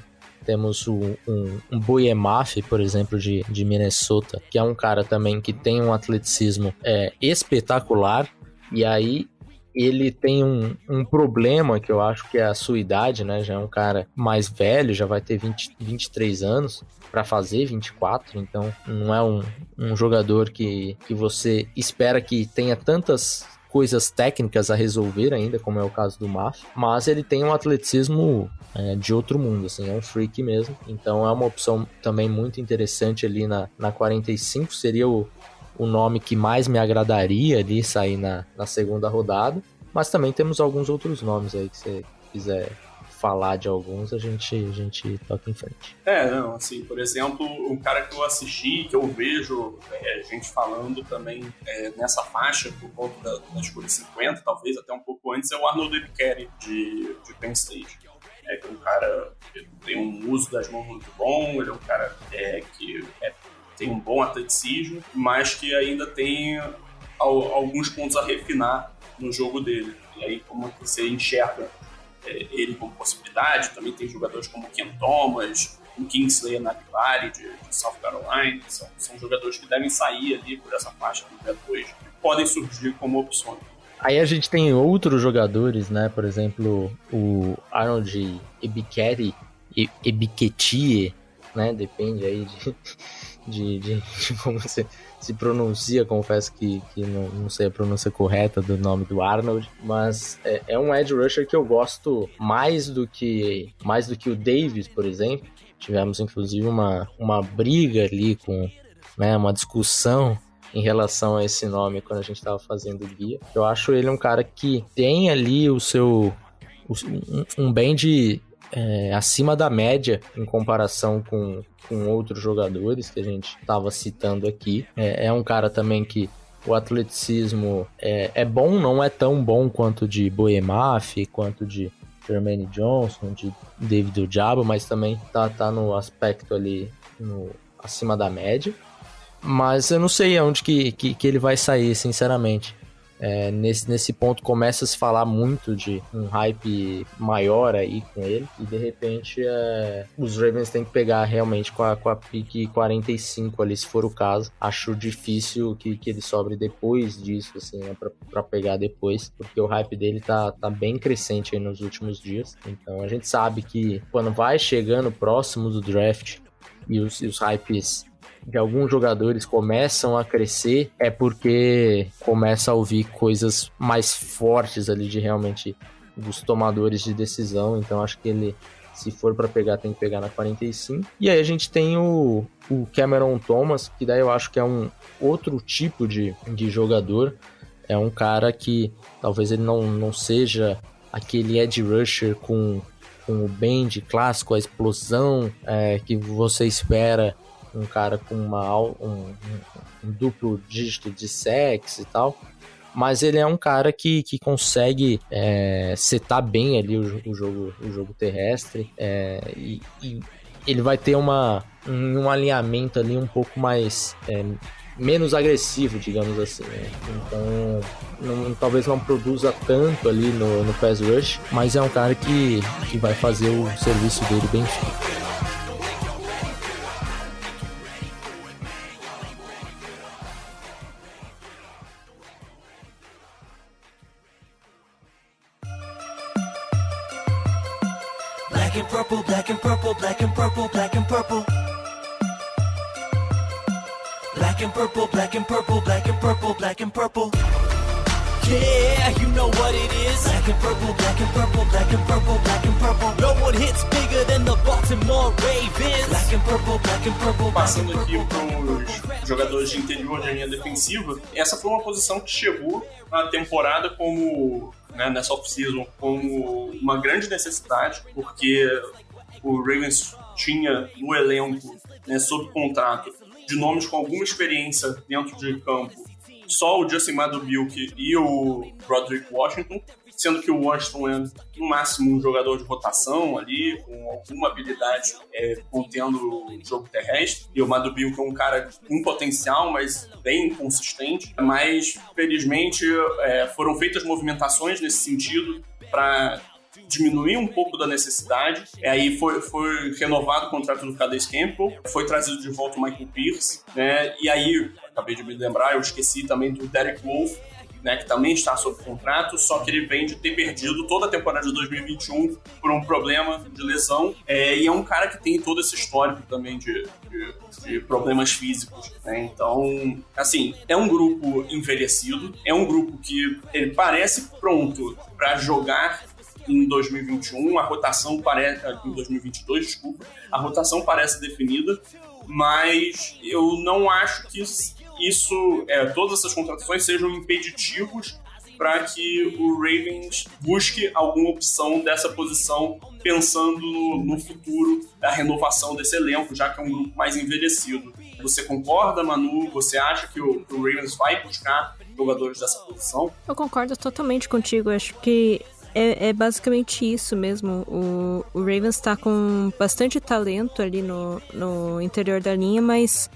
Temos um, um Boyemaf, por exemplo, de, de Minnesota, que é um cara também que tem um atleticismo é, espetacular. E aí ele tem um, um problema que eu acho que é a sua idade, né? Já é um cara mais velho, já vai ter 20, 23 anos para fazer 24, então não é um, um jogador que, que você espera que tenha tantas coisas técnicas a resolver ainda, como é o caso do Maf, mas ele tem um atleticismo é, de outro mundo, assim, é um freak mesmo. Então é uma opção também muito interessante ali na, na 45, seria o, o nome que mais me agradaria ali sair na, na segunda rodada. Mas também temos alguns outros nomes aí que você quiser falar de alguns, a gente, a gente toca em frente. É, não, assim, por exemplo, um cara que eu assisti, que eu vejo é, gente falando também é, nessa faixa, por conta da, da escolha 50, talvez até um pouco antes, é o Arnold Ebikeri, de, de Penn State. É, é um cara que tem um uso das mãos muito bom, ele é um cara é, que é, tem um bom atleticismo, mas que ainda tem alguns pontos a refinar no jogo dele. E aí, como você enxerga ele como possibilidade. Também tem jogadores como Ken Thomas, o Kingsley Anabilari de, de South Carolina. São, são jogadores que devem sair ali por essa faixa do P2 que podem surgir como opções. Aí a gente tem outros jogadores, né? Por exemplo, o Arnold Ebiketi, Ebiketie, né? Depende aí de, [LAUGHS] de, de, de como você se pronuncia, confesso que, que não, não, sei a pronúncia correta do nome do Arnold, mas é, é, um edge rusher que eu gosto mais do que mais do que o Davis, por exemplo. Tivemos inclusive uma, uma briga ali com né, uma discussão em relação a esse nome quando a gente estava fazendo o guia. Eu acho ele um cara que tem ali o seu um, um bem de é, acima da média em comparação com, com outros jogadores que a gente estava citando aqui. É, é, um cara também que o atleticismo é, é bom, não é tão bom quanto de Boemaf, quanto de Jermaine Johnson, de David Ojabo, mas também tá, tá no aspecto ali no, acima da média. Mas eu não sei aonde que, que, que ele vai sair, sinceramente. É, nesse, nesse ponto começa a se falar muito de um hype maior aí com ele. E de repente é, os Ravens têm que pegar realmente com a, com a pique 45 ali, se for o caso. Acho difícil que, que ele sobre depois disso, assim, né, pra, pra pegar depois, porque o hype dele tá, tá bem crescente aí nos últimos dias. Então a gente sabe que quando vai chegando próximo do draft e os, e os hypes de alguns jogadores começam a crescer é porque começa a ouvir coisas mais fortes ali de realmente dos tomadores de decisão. Então acho que ele, se for para pegar, tem que pegar na 45. E aí a gente tem o, o Cameron Thomas, que daí eu acho que é um outro tipo de, de jogador. É um cara que talvez ele não, não seja aquele edge rusher com, com o bend clássico, a explosão é, que você espera um cara com uma, um, um, duplo dígito de sexo e tal. Mas ele é um cara que, que consegue é, setar bem ali o, o, jogo, o jogo terrestre. É, e, e, ele vai ter uma, um, um alinhamento ali um pouco mais. É, menos agressivo, digamos assim. Né? Então, não, talvez não produza tanto ali no, no pass rush, mas é um cara que, que vai fazer o serviço dele bem feito. Purple, black and purple, black and purple, black and purple. Black and purple, black and purple, black and purple, black and purple. Yeah, you know what it is. Black and purple, black and purple, black and purple, black and purple. No one hits bigger than the Baltimore Ravens. Black and purple, black and purple. Passando aqui pros jogadores de interior de linha defensiva, essa foi uma posição que chegou na temporada como né, nessa off-season como uma grande necessidade, porque o Ravens tinha no elenco, né, sob contrato, de nomes com alguma experiência dentro de campo, só o Justin Madubilk e o Broderick Washington, sendo que o Washington é no máximo um jogador de rotação ali, com alguma habilidade é, contendo o jogo terrestre, e o Madubilk é um cara com potencial, mas bem inconsistente, mas felizmente é, foram feitas movimentações nesse sentido para diminuir um pouco da necessidade. E aí foi, foi renovado o contrato do Cades Campbell, foi trazido de volta o Michael Pierce, né? E aí, acabei de me lembrar, eu esqueci também do Derek Wolf, né, que também está sob contrato, só que ele vem de ter perdido toda a temporada de 2021 por um problema de lesão. É, e é um cara que tem todo esse histórico também de, de, de problemas físicos. Né? Então, assim, é um grupo envelhecido, é um grupo que ele parece pronto para jogar em 2021, a rotação parece. Em 2022, desculpa, a rotação parece definida, mas eu não acho que é, todas essas contratações sejam impeditivos para que o Ravens busque alguma opção dessa posição, pensando no, no, futuro da renovação desse elenco, já que é um grupo mais envelhecido. Você concorda, Manu? Você acha que o, que o Ravens vai buscar jogadores dessa posição? Eu concordo totalmente contigo. Acho que é, é, basicamente isso mesmo. O, o Ravens está com bastante talento ali no, no interior da linha, mas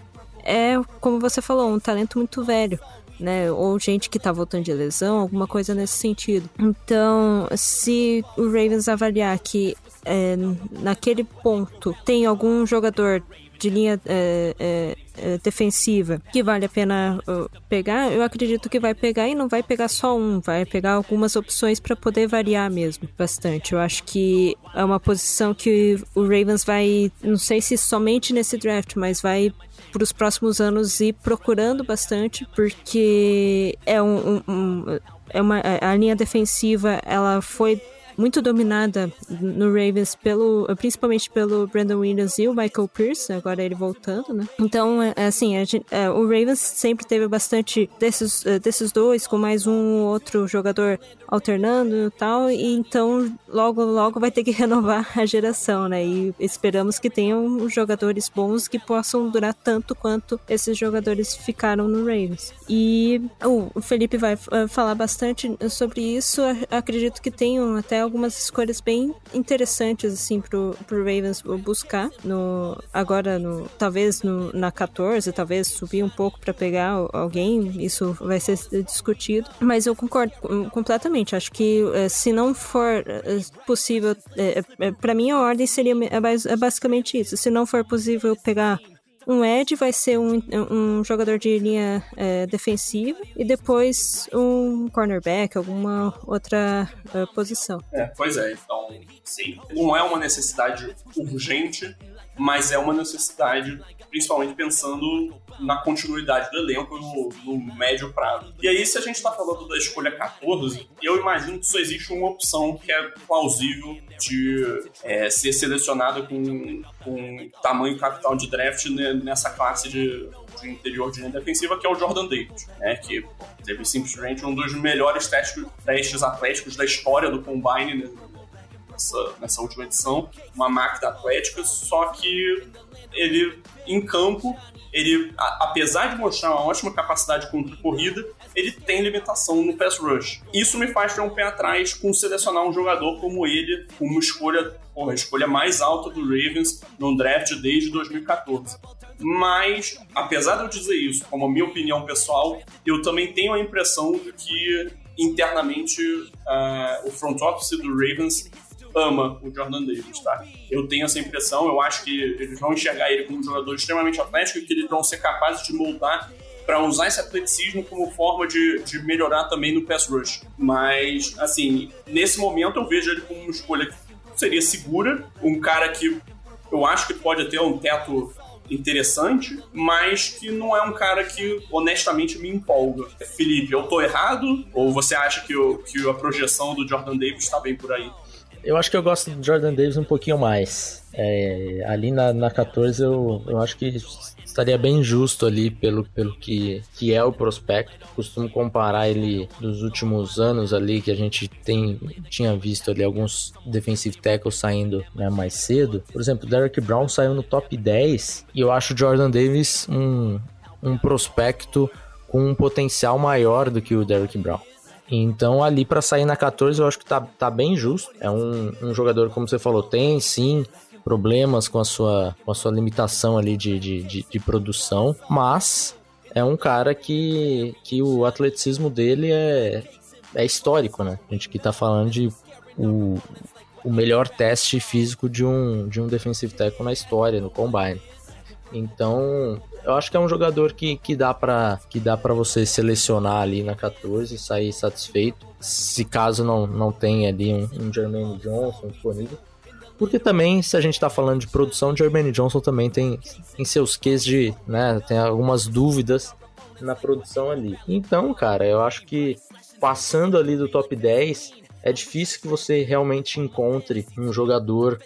é, como você falou, um talento muito velho. Né, ou gente que tá voltando de lesão, alguma coisa nesse sentido. Então, se o Ravens avaliar que é, naquele ponto tem algum jogador de linha é, é, é, defensiva que vale a pena uh, pegar, eu acredito que vai pegar e não vai pegar só um, vai pegar algumas opções para poder variar mesmo bastante. Eu acho que é uma posição que o Ravens vai, não sei se somente nesse draft, mas vai para os próximos anos ir procurando bastante, porque é um, um, um é uma a linha defensiva ela foi muito dominada no Ravens pelo, principalmente pelo Brandon Williams e o Michael Pierce, agora ele voltando, né? Então, é, é assim, gente, é, o Ravens sempre teve bastante desses, é, desses dois, com mais um outro jogador alternando e tal, e então logo, logo vai ter que [LAUGHS] renovar a geração, né? E esperamos que tenham jogadores bons que possam durar tanto quanto esses jogadores ficaram no Ravens. E uh, o Felipe vai uh, falar bastante sobre isso, acredito que tenham até algumas escolhas bem interessantes, assim, pro, pro Ravens buscar. No, agora, no, talvez no, na 14, talvez subir um pouco para pegar alguém, isso vai ser discutido. Mas eu concordo completamente. Acho que eh, se não for eh, possível, é, é, para mim a ordem seria é basicamente isso. Se não for possível pegar um Ed vai ser um, um jogador de linha é, defensiva e depois um cornerback, alguma outra uh, posição. É, pois é, então, sim, não é uma necessidade urgente, mas é uma necessidade principalmente pensando na continuidade do elenco no, no médio prazo. E aí, se a gente está falando da escolha 14, eu imagino que só existe uma opção que é plausível de é, ser selecionada com, com tamanho capital de draft nessa classe de, de interior de linha defensiva, que é o Jordan Davis, né, que teve simplesmente um dos melhores testes, testes atléticos da história do Combine né, nessa, nessa última edição, uma máquina atlética, só que ele em campo, ele, a, apesar de mostrar uma ótima capacidade contra corrida, ele tem limitação no pass rush. Isso me faz ter um pé atrás com selecionar um jogador como ele, com uma escolha, porra, a escolha mais alta do Ravens no draft desde 2014. Mas, apesar de eu dizer isso, como a minha opinião pessoal, eu também tenho a impressão de que internamente uh, o front office do Ravens ama o Jordan Davis, tá? Eu tenho essa impressão, eu acho que eles vão enxergar ele como um jogador extremamente atlético e que eles vão ser capazes de moldar para usar esse atleticismo como forma de, de melhorar também no pass rush. Mas, assim, nesse momento eu vejo ele como uma escolha que seria segura, um cara que eu acho que pode ter um teto interessante, mas que não é um cara que honestamente me empolga. Felipe, eu tô errado? Ou você acha que, o, que a projeção do Jordan Davis está bem por aí? Eu acho que eu gosto do Jordan Davis um pouquinho mais. É, ali na, na 14 eu, eu acho que estaria bem justo ali pelo, pelo que, que é o prospecto. Costumo comparar ele dos últimos anos ali que a gente tem, tinha visto ali alguns defensive tackles saindo né, mais cedo. Por exemplo, Derek Brown saiu no top 10 e eu acho o Jordan Davis um, um prospecto com um potencial maior do que o Derek Brown. Então, ali para sair na 14, eu acho que tá, tá bem justo. É um, um jogador, como você falou, tem sim problemas com a sua, com a sua limitação ali de, de, de, de produção, mas é um cara que, que o atleticismo dele é, é histórico, né? A gente que tá falando de o, o melhor teste físico de um, de um defensive tackle na história, no combine. Então, eu acho que é um jogador que, que dá para que dá para você selecionar ali na 14 e sair satisfeito. Se caso não, não tenha ali um, um Jermaine Johnson disponível. Porque também, se a gente tá falando de produção, Jermaine Johnson também tem, em seus ques de, né, tem algumas dúvidas na produção ali. Então, cara, eu acho que passando ali do top 10, é difícil que você realmente encontre um jogador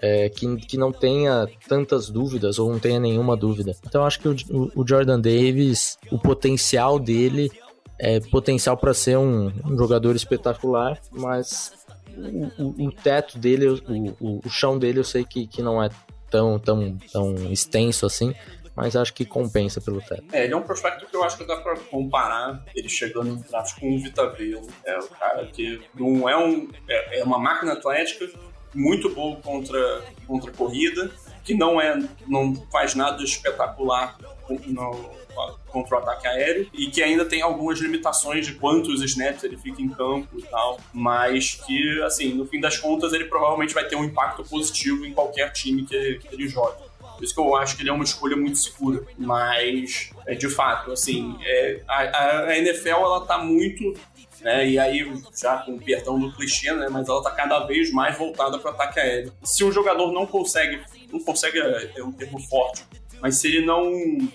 é, que, que não tenha tantas dúvidas ou não tenha nenhuma dúvida. Então acho que o, o Jordan Davis, o potencial dele é potencial para ser um, um, jogador espetacular, mas o, o, o teto dele, o, o, chão dele eu sei que, que não é tão, tão, tão extenso assim, mas acho que compensa pelo teto. É, ele é um prospecto que eu acho que dá pra comparar ele chegando no draft com o Vita Velo. É o cara que não é um. É, é uma máquina atlética muito boa contra, contra corrida, que não é. não faz nada espetacular no, contra o ataque aéreo e que ainda tem algumas limitações de quantos snaps ele fica em campo e tal, mas que, assim, no fim das contas, ele provavelmente vai ter um impacto positivo em qualquer time que, que ele jogue. Por isso que eu acho que ele é uma escolha muito segura. Mas, é, de fato, assim, é, a, a, NFL ela tá muito. Né, e aí, já com o perdão do clichê, né, mas ela tá cada vez mais voltada para o ataque aéreo. Se um jogador não consegue, não consegue é, é um termo forte, mas se ele não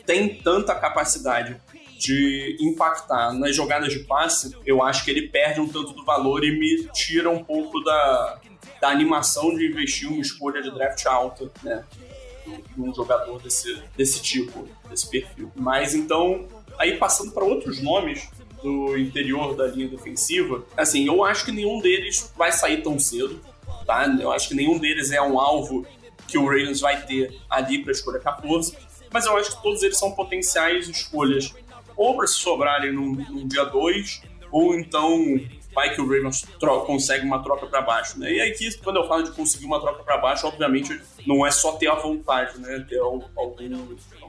tem tanta capacidade de impactar nas jogadas de passe, eu acho que ele perde um tanto do valor e me tira um pouco da, da animação de investir uma escolha de draft alta, né? um jogador desse, desse tipo, desse perfil. Mas então, aí passando para outros nomes do interior da linha defensiva, assim, eu acho que nenhum deles vai sair tão cedo, tá? Eu acho que nenhum deles é um alvo que o Ravens vai ter ali para escolha 14, mas eu acho que todos eles são potenciais escolhas ou para se sobrarem no dia 2 ou então vai que o Ravens consegue uma troca para baixo, né? E aqui, quando eu falo de conseguir uma troca para baixo, obviamente não é só ter a vontade, né? Ter algum,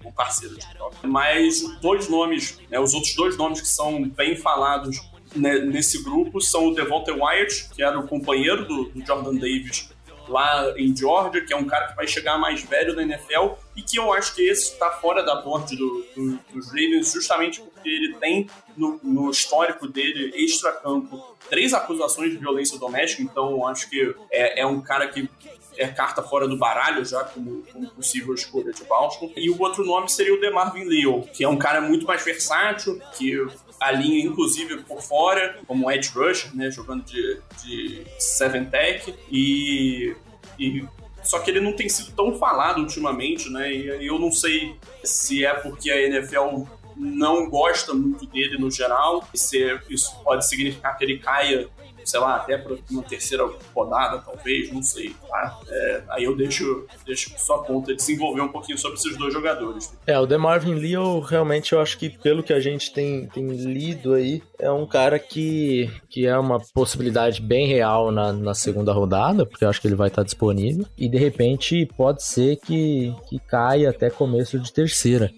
algum parceiro de troca. Mas dois nomes, né? os outros dois nomes que são bem falados né, nesse grupo são o Devonta Wyatt, que era o companheiro do, do Jordan Davis lá em Georgia, que é um cara que vai chegar mais velho na NFL e que eu acho que esse está fora da board do, do, dos Ravens justamente porque ele tem no, no histórico dele, extra-campo, três acusações de violência doméstica, então acho que é, é um cara que é carta fora do baralho já como, como, possível escolha de Baltimore. E o outro nome seria o DeMarvin Leo, que é um cara muito mais versátil, que alinha inclusive por fora, como Edge Rusher, né, jogando de, de Seven Tech, e, e só que ele não tem sido tão falado ultimamente, né? E eu não sei se é porque a NFL não gosta muito dele no geral, se isso pode significar que ele caia sei lá, até para uma terceira rodada, talvez, não sei, tá? É, aí eu deixo, deixo sua conta desenvolver um pouquinho sobre esses dois jogadores. É, o DeMarvin Lee, eu realmente eu acho que pelo que a gente tem, tem lido aí, é um cara que, que é uma possibilidade bem real na, na segunda rodada, porque eu acho que ele vai estar disponível, e de repente pode ser que, que caia até começo de terceira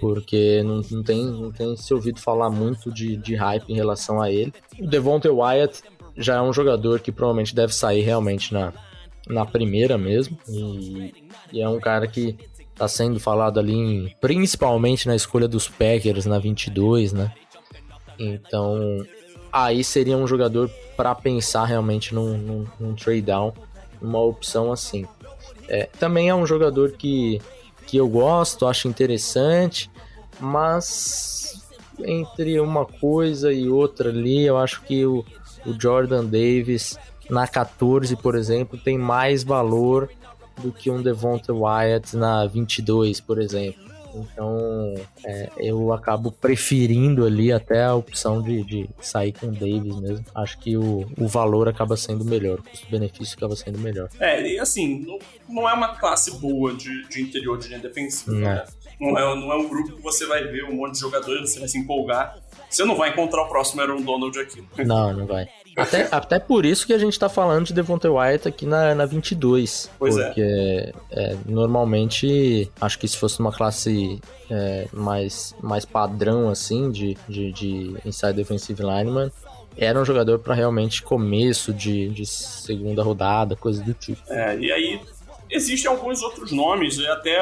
porque não, não, tem, não tem se ouvido falar muito de, de hype em relação a ele. O Devonta Wyatt já é um jogador que provavelmente deve sair realmente na, na primeira mesmo. E, e é um cara que está sendo falado ali, em, principalmente na escolha dos Packers na 22, né? Então, aí seria um jogador para pensar realmente num, num, num trade down, uma opção assim. É, também é um jogador que, que eu gosto, acho interessante, mas entre uma coisa e outra ali, eu acho que o, o Jordan Davis na 14, por exemplo, tem mais valor do que um Devonta Wyatt na 22, por exemplo. Então, é, eu acabo preferindo ali até a opção de, de sair com o Davis mesmo. Acho que o, o valor acaba sendo melhor, o custo-benefício acaba sendo melhor. É, e assim, não, não é uma classe boa de, de interior de linha defensiva, não. né? Não é, não é um grupo que você vai ver um monte de jogadores, você vai se empolgar. Você não vai encontrar o próximo Aaron Donald aqui. Não, não vai. Até, até por isso que a gente tá falando de Devonta Wyatt aqui na, na 22. Pois é. porque é. é. normalmente, acho que se fosse uma classe é, mais, mais padrão, assim, de, de, de inside defensive lineman, era um jogador para realmente começo de, de segunda rodada, coisa do tipo. É, e aí existem alguns outros nomes, até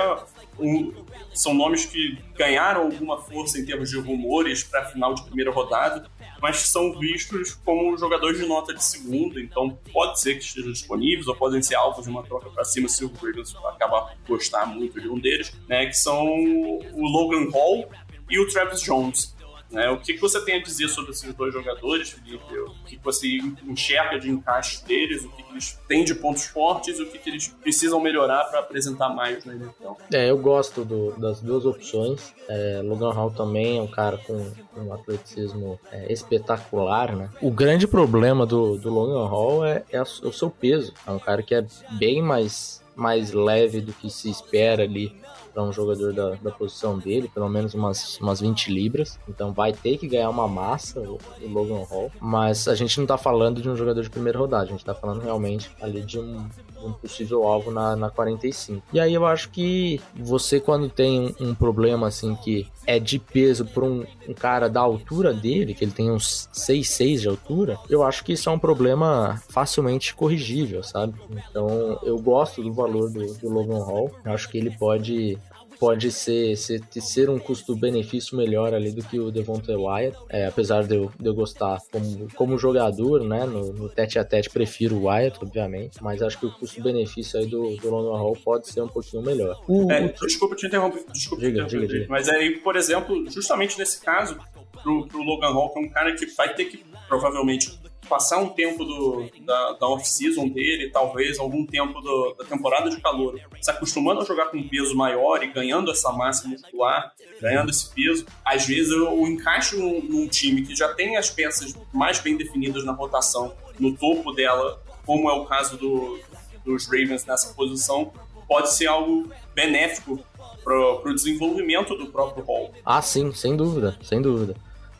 um, são nomes que ganharam alguma força em termos de rumores para final de primeira rodada, mas são vistos como jogadores de nota de segunda, então pode ser que estejam disponíveis ou podem ser alvos de uma troca para cima se o Ravens acabar por gostar muito de um deles, né, que são o Logan Hall e o Travis Jones. Né? O que, que você tem a dizer sobre esses dois jogadores, Felipe? O que, que você enxerga de encaixe deles? O que, que eles têm de pontos fortes? O que, que eles precisam melhorar para apresentar mais na NFL? É, eu gosto do, das duas opções. É, Logan Hall também é um cara com, um atleticismo é, espetacular, né? O grande problema do, do Logan Hall é, é, o seu peso. É um cara que é bem mais, mais leve do que se espera ali para um jogador da, da posição dele, pelo menos umas, umas 20 libras. Então vai ter que ganhar uma massa o, o Logan Hall. Mas a gente não tá falando de um jogador de primeira rodada, a gente tá falando realmente ali de um, um possível alvo na, na 45. E aí eu acho que você, quando tem um, um problema assim que é de peso por um, um, cara da altura dele, que ele tem uns 6,6 de altura, eu acho que isso é um problema facilmente corrigível, sabe? Então eu gosto do valor do, do Logan Hall. Eu acho que ele pode pode ser, ser, ser um custo-benefício melhor ali do que o Devonta Wyatt. É, apesar de eu, de eu gostar como, como jogador, né? No, no tete a tete prefiro o Wyatt, obviamente. Mas acho que o custo-benefício aí do, do London Hall pode ser um pouquinho melhor. O, é, o... Desculpa te interromper. Desculpa diga, te interromper. Diga, diga. Mas aí, por exemplo, justamente nesse caso, pro, pro Logan Hall, que é um cara que vai ter que provavelmente passar um tempo do, da, da off-season dele, talvez algum tempo do, da temporada de calor, se acostumando a jogar com um peso maior e ganhando essa massa muscular, ganhando esse peso, às vezes o encaixe num, num time que já tem as peças mais bem definidas na rotação, no topo dela, como é o caso do, dos Ravens nessa posição, pode ser algo benéfico para o desenvolvimento do próprio Hall. Ah, sim, sem dúvida, sem dúvida.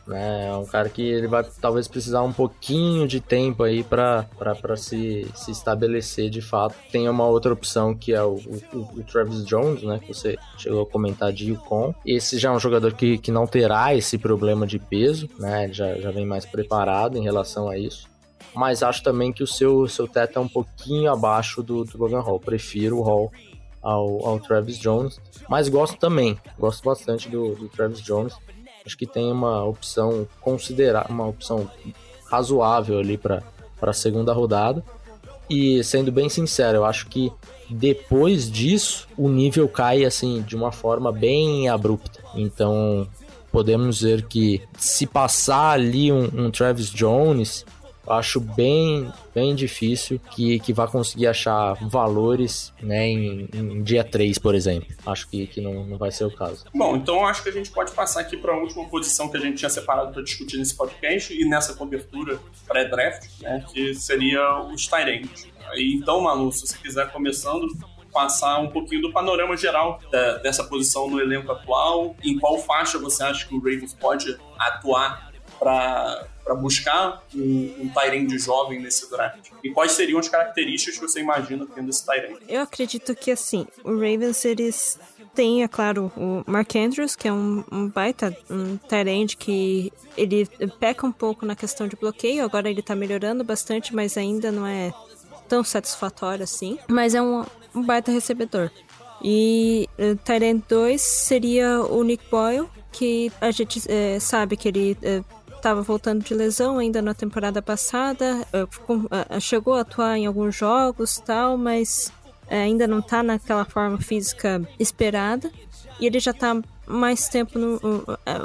Né? É um cara que ele vai talvez precisar um pouquinho de tempo aí para se, se estabelecer de fato. Tem uma outra opção que é o, o, o, Travis Jones, né? Que você chegou a comentar de Yukon. Esse já é um jogador que, que não terá esse problema de peso, né? Já, já vem mais preparado em relação a isso mas acho também que o seu, seu teto é um pouquinho abaixo do, do Logan Hall. Prefiro o Hall ao, ao Travis Jones, mas gosto também, gosto bastante do, do Travis Jones. Acho que tem uma opção considerar uma opção razoável ali para a segunda rodada. E sendo bem sincero, eu acho que depois disso o nível cai assim de uma forma bem abrupta. Então podemos dizer que se passar ali um, um Travis Jones eu acho bem, bem difícil que, que vá conseguir achar valores né, em, em dia 3, por exemplo. Acho que, que não, não vai ser o caso. Bom, então acho que a gente pode passar aqui para a última posição que a gente tinha separado para discutir nesse podcast e nessa cobertura pré-draft, né, que seria os Tyrants. Então, Manu, se você quiser começando, passar um pouquinho do panorama geral da, dessa posição no elenco atual, em qual faixa você acha que o Ravens pode atuar para para buscar um, um Tyrande jovem nesse draft? E quais seriam as características que você imagina tendo esse Tyrande? Eu acredito que, assim, o Ravens, eles têm, é claro, o Mark Andrews, que é um, um baita, um Tyrande que ele peca um pouco na questão de bloqueio, agora ele tá melhorando bastante, mas ainda não é tão satisfatório assim. Mas é um, um baita recebedor. E uh, Tyrant 2 seria o Nick Boyle, que a gente uh, sabe que ele uh, estava voltando de lesão ainda na temporada passada, eh, eh, chegou a atuar em alguns jogos tal, mas eh, ainda não está naquela forma física esperada. E ele já está mais tempo no,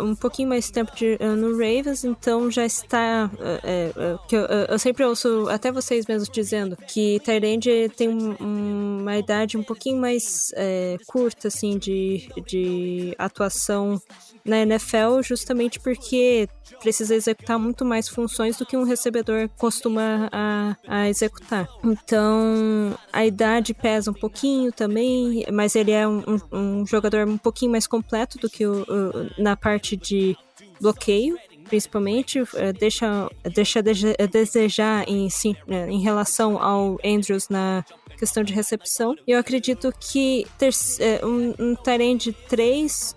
um pouquinho mais tempo de, no Ravens, então já está é, é, que eu, eu, sempre ouço até vocês mesmos dizendo que Tyrande tem um, uma idade um pouquinho mais é, curta assim de, de atuação na NFL justamente porque precisa executar muito mais funções do que um recebedor costuma a, a executar. Então, a idade pesa um pouquinho também, mas ele é um, um, jogador um pouquinho mais completo do que o, o na parte de bloqueio principalmente, é, deixa, deixa a desejar em, sim, é, em relação ao Andrews na questão de recepção. Eu acredito que ter, é, um, um Tyrande 3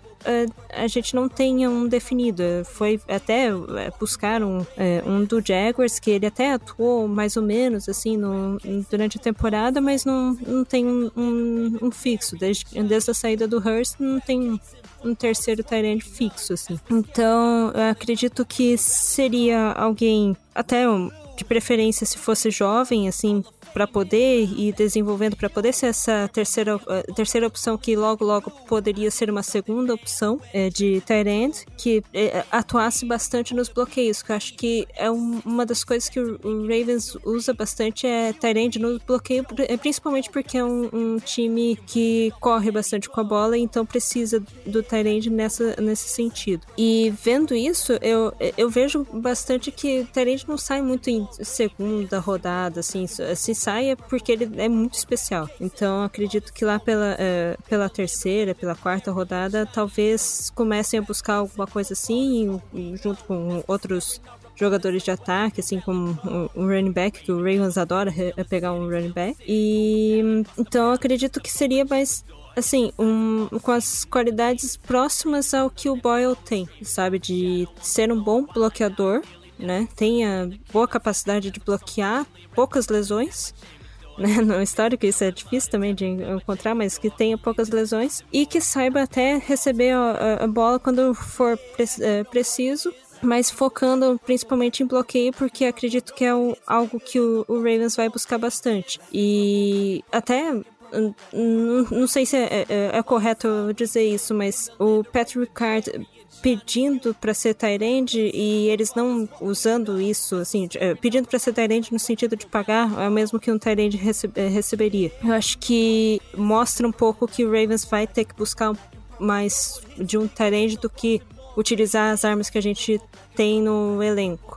a gente não tenha um definido. Foi até é, buscar um, é, um do Jaguars, que ele até atuou mais ou menos assim no, durante a temporada, mas não, não tem um, um, fixo. Desde, desde a saída do Hurst, não tem um terceiro Tyrant fixo, assim. Então, eu acredito que seria alguém, até de preferência se fosse jovem, assim, para poder ir desenvolvendo, para poder ser essa terceira, uh, terceira opção que logo, logo poderia ser uma segunda opção é, de Tyrant, que é, atuasse bastante nos bloqueios, que eu acho que é um, uma das coisas que o, o Ravens usa bastante é Tyrant no bloqueio, principalmente porque é um, um, time que corre bastante com a bola, então precisa do Tyrant nessa, nesse sentido. E vendo isso, eu, eu vejo bastante que Tyrant não sai muito em segunda rodada, assim, se saia porque ele é muito especial. Então acredito que lá pela, uh, pela terceira, pela quarta rodada, talvez comecem a buscar alguma coisa assim, junto com outros jogadores de ataque, assim como um running back, que o Ravens adora é pegar um running back. E então acredito que seria mais assim, um, com as qualidades próximas ao que o Boyle tem, sabe? De ser um bom bloqueador, né? Tenha boa capacidade de bloquear, poucas lesões. [LAUGHS] Né? No histórico isso é difícil também de encontrar, mas que tenha poucas lesões e que saiba até receber a, a bola quando for pre é, preciso, mas focando principalmente em bloqueio, porque acredito que é algo que o, o, Ravens vai buscar bastante. E até. Não sei se é, é, é correto dizer isso, mas o Patrick Ricard pedindo para ser Tyrande e eles não usando isso, assim, eh, pedindo para ser Tyrande no sentido de pagar é o mesmo que um Tyrande eh, receberia. Eu acho que mostra um pouco que o Ravens vai ter que buscar mais de um Tyrande do que utilizar as armas que a gente tem no elenco.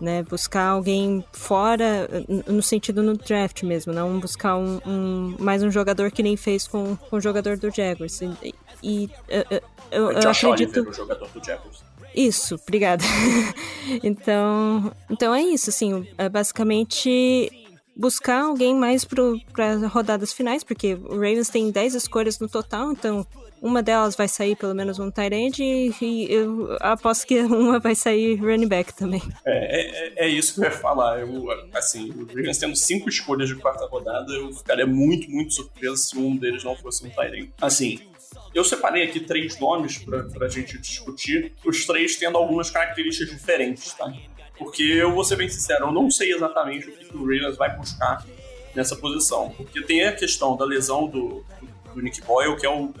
Né, buscar alguém fora, no sentido no draft mesmo, não buscar um, um mais um jogador que nem fez com, com o jogador do Jaguars. E, e eu, eu, eu, acredito. O jogador do Jaguars. Isso, obrigada. [LAUGHS] então, então é isso, assim, é basicamente buscar alguém mais para rodadas finais, porque o Ravens tem 10 escolhas no total, então uma delas vai sair pelo menos um tight end e, eu aposto que [LAUGHS] uma vai sair running back também. É, é, é, isso que eu ia falar. Eu, assim, o Ravens tendo cinco escolhas de quarta rodada, eu ficaria muito, muito surpreso se um deles não fosse um tight end. Assim, eu separei aqui três nomes para a gente discutir, os três tendo algumas características diferentes, tá? Porque eu vou ser bem sincero, eu não sei exatamente o que o Ravens vai buscar nessa posição. Porque tem a questão da lesão do, do Nick Boyle, que é um,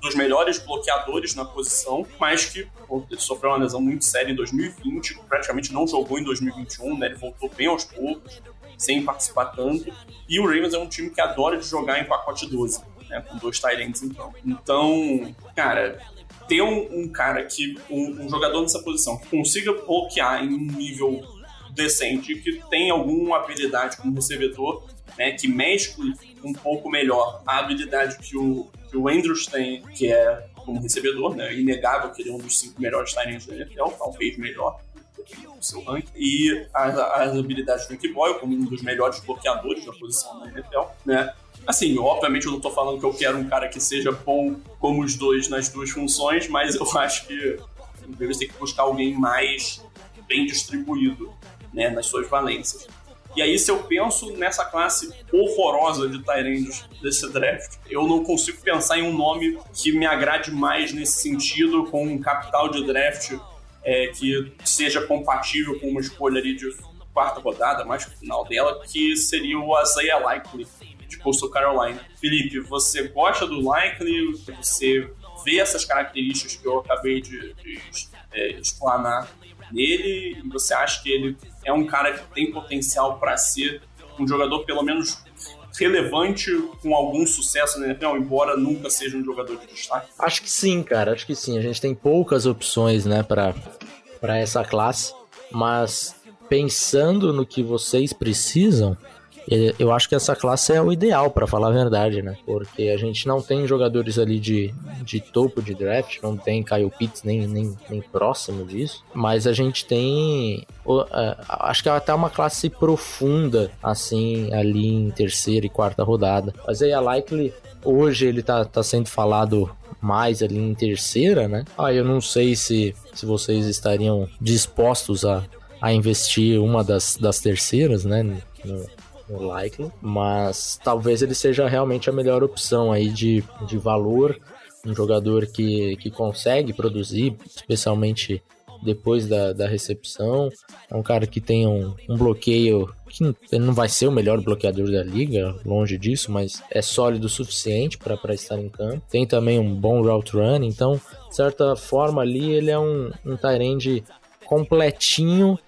dos melhores bloqueadores na posição, mas que pô, ele sofreu uma lesão muito séria em 2020, praticamente não jogou em 2021, né? Ele voltou bem aos poucos, sem participar tanto. E o Ravens é um time que adora jogar em pacote 12, né? Com dois Tyrants, então. Então, cara, ter um, um cara que, um, um, jogador nessa posição, que consiga bloquear em um nível decente, que tem alguma habilidade como recebedor, né, que mescle um pouco melhor a habilidade que o, que o Andrews tem, que é como recebedor, né, inegável que ele é um dos cinco melhores tight da NFL, talvez melhor no seu ranking, e as, as habilidades do Nick Boyle como um dos melhores bloqueadores da posição da NFL, né, Assim, obviamente eu não tô falando que eu quero um cara que seja bom como os dois nas duas funções, mas eu acho que o Ravens tem que buscar alguém mais bem distribuído né, nas suas valências. E aí, se eu penso nessa classe horrorosa de Tyrandos desse draft, eu não consigo pensar em um nome que me agrade mais nesse sentido, com um capital de draft é, que seja compatível com uma escolha ali de quarta rodada, mais final dela, que seria o Isaiah Likely, de Coastal Carolina. Felipe, você gosta do Likely? Você vê essas características que eu acabei de, de é, explanar nele? E você acha que ele é um cara que tem potencial para ser um jogador pelo menos relevante com algum sucesso na NFL, embora nunca seja um jogador de destaque? Acho que sim, cara. Acho que sim. A gente tem poucas opções, né, para para essa classe, mas pensando no que vocês precisam, eu acho que essa classe é o ideal, para falar a verdade, né? Porque a gente não tem jogadores ali de, de topo de draft, não tem Kyle Pitts nem, nem, nem próximo disso, mas a gente tem. Uh, acho que é até uma classe profunda, assim, ali em terceira e quarta rodada. Mas aí a Likely, hoje ele tá, tá sendo falado mais ali em terceira, né? Ah, eu não sei se, se vocês estariam dispostos a, a investir uma das, das terceiras, né? No, no Likely, mas talvez ele seja realmente a melhor opção aí de, de valor, um jogador que, que consegue produzir, especialmente depois da, da recepção. É um cara que tem um, um bloqueio que não vai ser o melhor bloqueador da liga, longe disso, mas é sólido o suficiente para estar em campo. Tem também um bom route run, então, de certa forma, ali ele é um, um tight completinho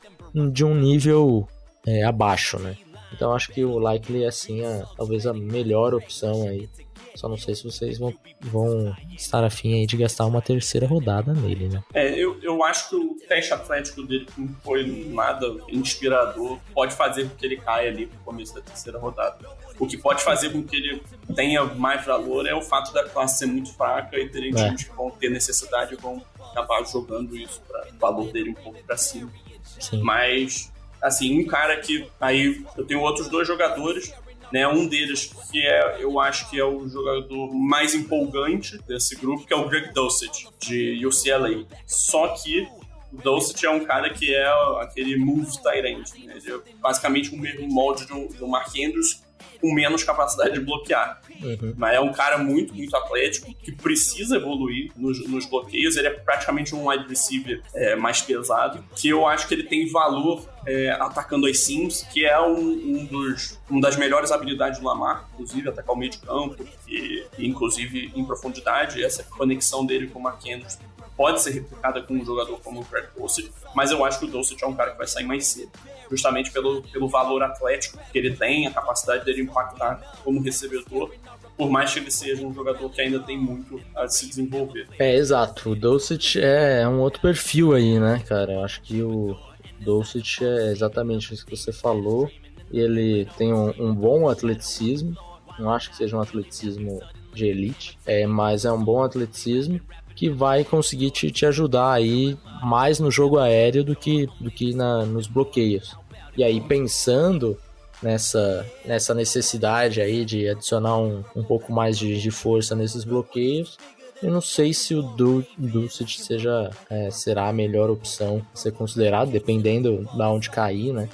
de um nível é, abaixo, né? Então acho que o Likely é sim a, talvez a melhor opção aí. Só não sei se vocês vão, vão estar afim aí de gastar uma terceira rodada nele, né? É, eu, eu acho que o teste atlético dele não foi nada inspirador. Pode fazer com que ele caia ali no começo da terceira rodada. O que pode fazer com que ele tenha mais valor é o fato da classe ser muito fraca e terem é. times que vão ter necessidade e vão acabar jogando isso para o valor dele um pouco para cima. Sim. Mas assim, um cara que aí eu tenho outros dois jogadores, né? Um deles que é, eu acho que é o jogador mais empolgante desse grupo, que é o Greg Dulcich de UCLA. Só que o Dulcich é um cara que é aquele move tight end, né? Ele é basicamente o mesmo molde do, do Mark Andrews, com menos capacidade de bloquear. Uhum. Mas é um cara muito, muito atlético, que precisa evoluir nos, nos bloqueios. Ele é praticamente um wide receiver é, mais pesado, que eu acho que ele tem valor é, atacando as sims, que é um, um dos, uma das melhores habilidades do Lamar, inclusive, atacar o meio de campo, e, e inclusive em profundidade. Essa conexão dele com o Andrews pode ser replicada com um jogador como o Greg Dulcich, mas eu acho que o Dulcich é um cara que vai sair mais cedo, justamente pelo, pelo valor atlético que ele tem, a capacidade dele impactar como recebedor, por mais que ele seja um jogador que ainda tem muito a se desenvolver. É, exato. O Dulcich é um outro perfil aí, né, cara? Eu acho que o Dulcich é exatamente isso que você falou. Ele tem um, um bom atleticismo, não acho que seja um atleticismo de elite, é, mas é um bom atleticismo que vai conseguir te, te ajudar aí mais no jogo aéreo do que, do que na, nos bloqueios. E aí, pensando nessa, nessa necessidade aí de adicionar um, um pouco mais de, de força nesses bloqueios, eu não sei se o Dulcet seja é, será a melhor opção a ser considerado, dependendo da onde cair, né?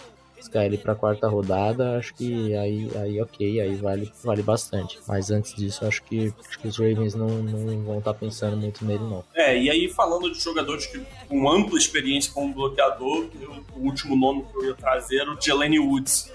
Cair ele pra quarta rodada, acho que aí, aí ok, aí vale, vale bastante. Mas antes disso, acho que, acho que os Ravens não, não vão estar tá pensando muito nele, não. É, e aí falando de jogadores que, com ampla experiência como bloqueador, eu, o último nome que eu ia trazer era o Jelani Woods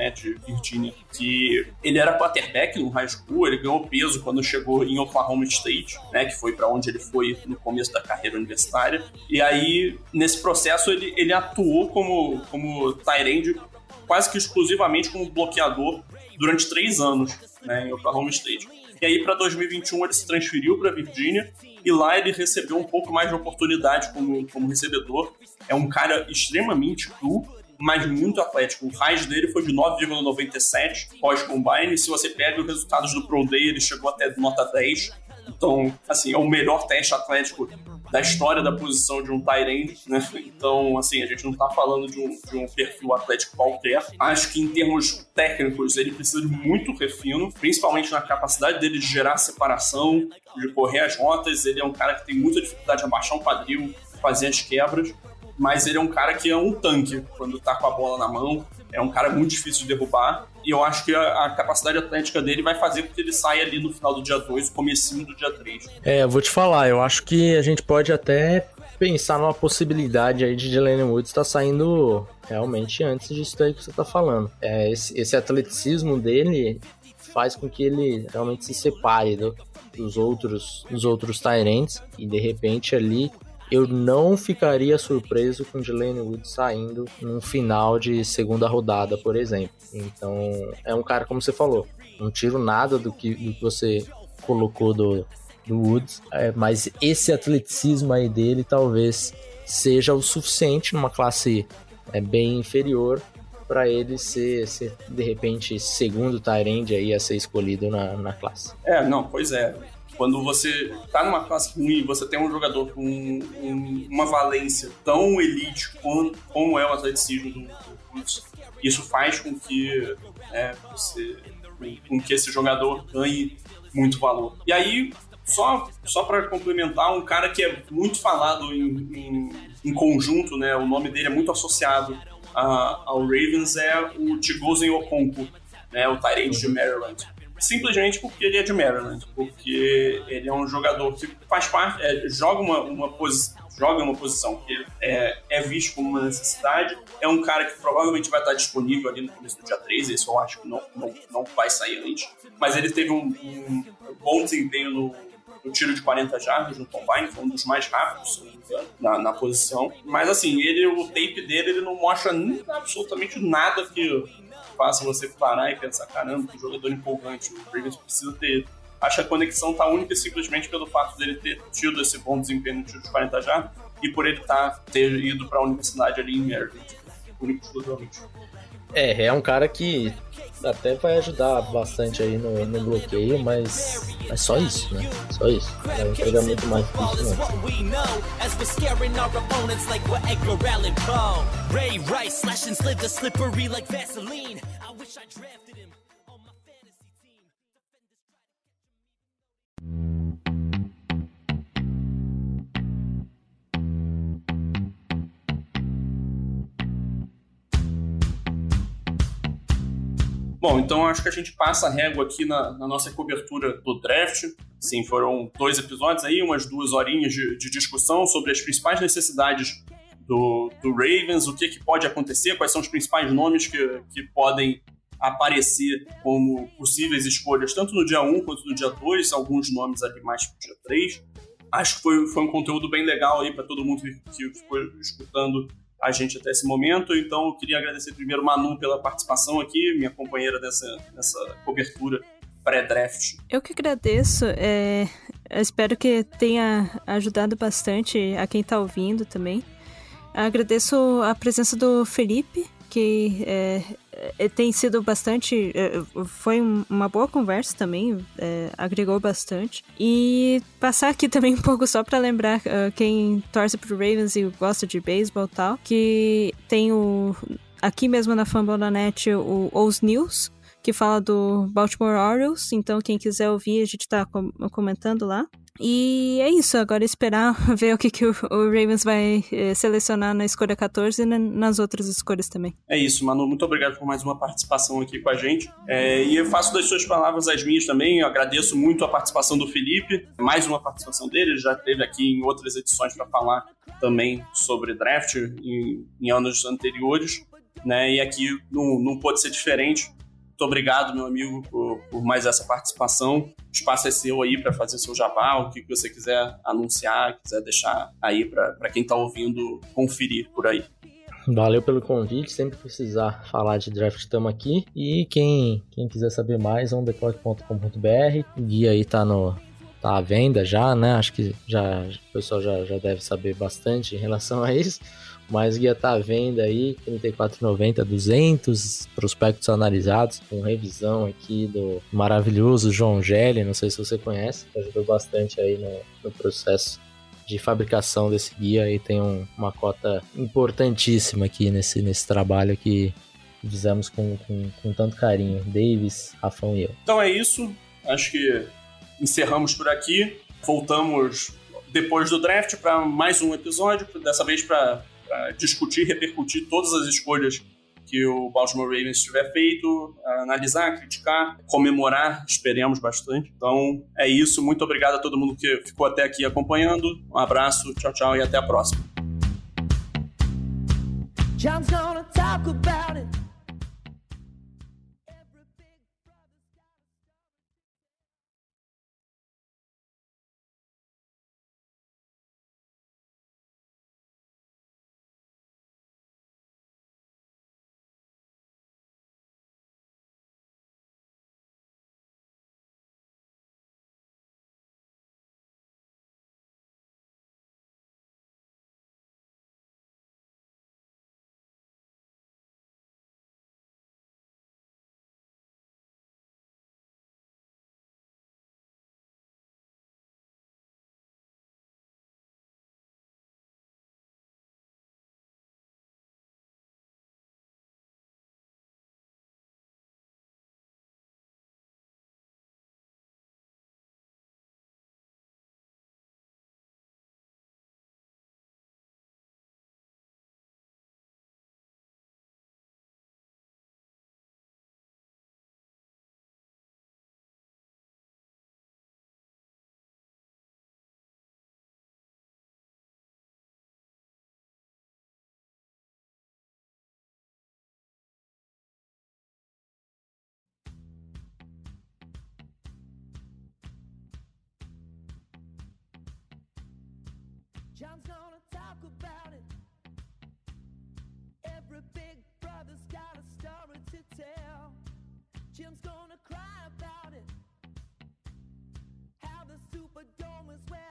né, de Virginia, que ele era quarterback no high school, ele ganhou peso quando chegou em Oklahoma State, né, que foi para onde ele foi no começo da carreira universitária. E aí, nesse processo, ele, ele atuou como, como tight quase que exclusivamente como bloqueador durante três anos né, em Oklahoma State. E aí, para 2021, ele se transferiu para Virgínia e lá ele recebeu um pouco mais de oportunidade como, como recebedor. É um cara extremamente cru, mas muito atlético. O RAIS dele foi de 9,97 pós-combine. Se você pega os resultados do Pro Day, ele chegou até nota 10. Então, assim, é o melhor teste atlético da história da posição de um Tyrant, né? Então, assim, a gente não tá falando de um, de um perfil atlético qualquer. Acho que em termos técnicos ele precisa de muito refino, principalmente na capacidade dele de gerar separação, de correr as rotas. Ele é um cara que tem muita dificuldade de abaixar um quadril, fazer as quebras mas ele é um cara que é um tanque quando tá com a bola na mão. É um cara muito difícil de derrubar. E eu acho que a, a capacidade atlética dele vai fazer com que ele saia ali no final do dia 2, comecinho do dia 3. É, eu vou te falar, eu acho que a gente pode até pensar numa possibilidade aí de Delaney Woods estar tá saindo realmente antes disso aí que você tá falando. É, esse, esse atleticismo dele faz com que ele realmente se separe do, dos outros dos outros Tyrants e de repente ali eu não ficaria surpreso com Delaney Wood saindo no final de segunda rodada, por exemplo. Então, é um cara, como você falou, não tiro nada do que, do que você colocou do, do Woods, é, mas esse atleticismo aí dele talvez seja o suficiente numa classe é, bem inferior para ele ser, ser, de repente, segundo Tyrande aí a ser escolhido na, na classe. É, não, pois é. Quando você tá numa classe ruim, você tem um jogador com um, uma valência tão elite como, como é o atleticismo do, do isso faz com que é, você, com que esse jogador ganhe muito valor. E aí, só, só para complementar, um cara que é muito falado em, em, em, conjunto, né? O nome dele é muito associado a, ao Ravens é o Tigozen Okonko, né? O Tyrant de Maryland simplesmente porque ele é de Maryland, porque ele é um jogador que faz parte, é, joga uma, uma posição joga uma posição que é, é visto como uma necessidade. É um cara que provavelmente vai estar disponível ali no começo do dia 3, esse eu acho que não, não, não vai sair antes. Mas ele teve um, um bom desempenho no, no, tiro de 40 jardas no Combine, foi um dos mais rápidos, na, na posição. Mas assim, ele, o tape dele ele não mostra absolutamente nada que faça você parar e pensar, caramba, que jogador empolgante, o Ravens precisa ter. Acho que a conexão tá única simplesmente pelo fato dele ter tido esse bom desempenho no tiro de 40 já e por ele tá, ter ido para a universidade ali em Maryland, único exclusivamente. É, é um cara que até vai ajudar bastante aí no, no bloqueio, mas é só isso, né? Só isso. Vai entregar muito mais drafted him. Bom, então acho que a gente passa a régua aqui na, na, nossa cobertura do draft. Sim, foram dois episódios aí, umas duas horinhas de, de discussão sobre as principais necessidades do, do, Ravens, o que, que pode acontecer, quais são os principais nomes que, que podem aparecer como possíveis escolhas, tanto no dia 1 quanto no dia 2, alguns nomes ali mais pro dia 3. Acho que foi, foi um conteúdo bem legal aí para todo mundo que, que ficou escutando a gente até esse momento. Então, eu queria agradecer primeiro Manu pela participação aqui, minha companheira dessa, dessa cobertura pré-draft. Eu que agradeço. É, espero que tenha ajudado bastante a quem está ouvindo também. Agradeço a presença do Felipe que é, é, tem sido bastante. É, foi uma boa conversa também, é, agregou bastante. E passar aqui [LAUGHS] também um pouco só para lembrar uh, quem torce pro Ravens e gosta de beisebol e tal, que tem o. Aqui mesmo na Fambonanet o Os News, que fala do Baltimore Orioles. Então, quem quiser ouvir, a gente tá comentando lá. E é isso, agora esperar [LAUGHS] ver o que, que o, o Ravens vai eh, selecionar na escolha 14 e na, nas outras escolhas também. É isso, Manu, muito obrigado por mais uma participação aqui com a gente. É, e eu faço das suas palavras as minhas também, eu agradeço muito a participação do Felipe, mais uma participação dele, ele já esteve aqui em outras edições para falar também sobre draft em, em anos anteriores, né? E aqui não, não ser diferente. Muito obrigado, meu amigo, por, por mais essa participação. O espaço é seu aí para fazer seu jabá, o que você quiser anunciar, quiser deixar aí para quem está ouvindo conferir por aí. Valeu pelo convite, sempre precisar falar de draft estamos aqui. E quem, quem quiser saber mais, ondeclock.com.br. O guia aí tá no, tá à venda já, né? Acho que já, o pessoal já, já deve saber bastante em relação a isso. Mas guia tá à venda aí, R$ 34,90, 200 prospectos analisados, com revisão aqui do maravilhoso João Gelli, não sei se você conhece, ajudou bastante aí no, no processo de fabricação desse guia e tem um, uma cota importantíssima aqui nesse, nesse trabalho que fizemos com, com, com tanto carinho, Davis, Rafão e eu. Então é isso, acho que encerramos por aqui, voltamos depois do draft para mais um episódio, dessa vez para para discutir, repercutir todas as escolhas que o Baltimore Ravens tiver feito, analisar, criticar, comemorar, esperemos bastante. Então é isso, muito obrigado a todo mundo que ficou até aqui acompanhando. Um abraço, tchau, tchau e até a próxima. John's gonna talk about it. Every big brother's got a story to tell. Jim's gonna cry about it. How the Superdome is where.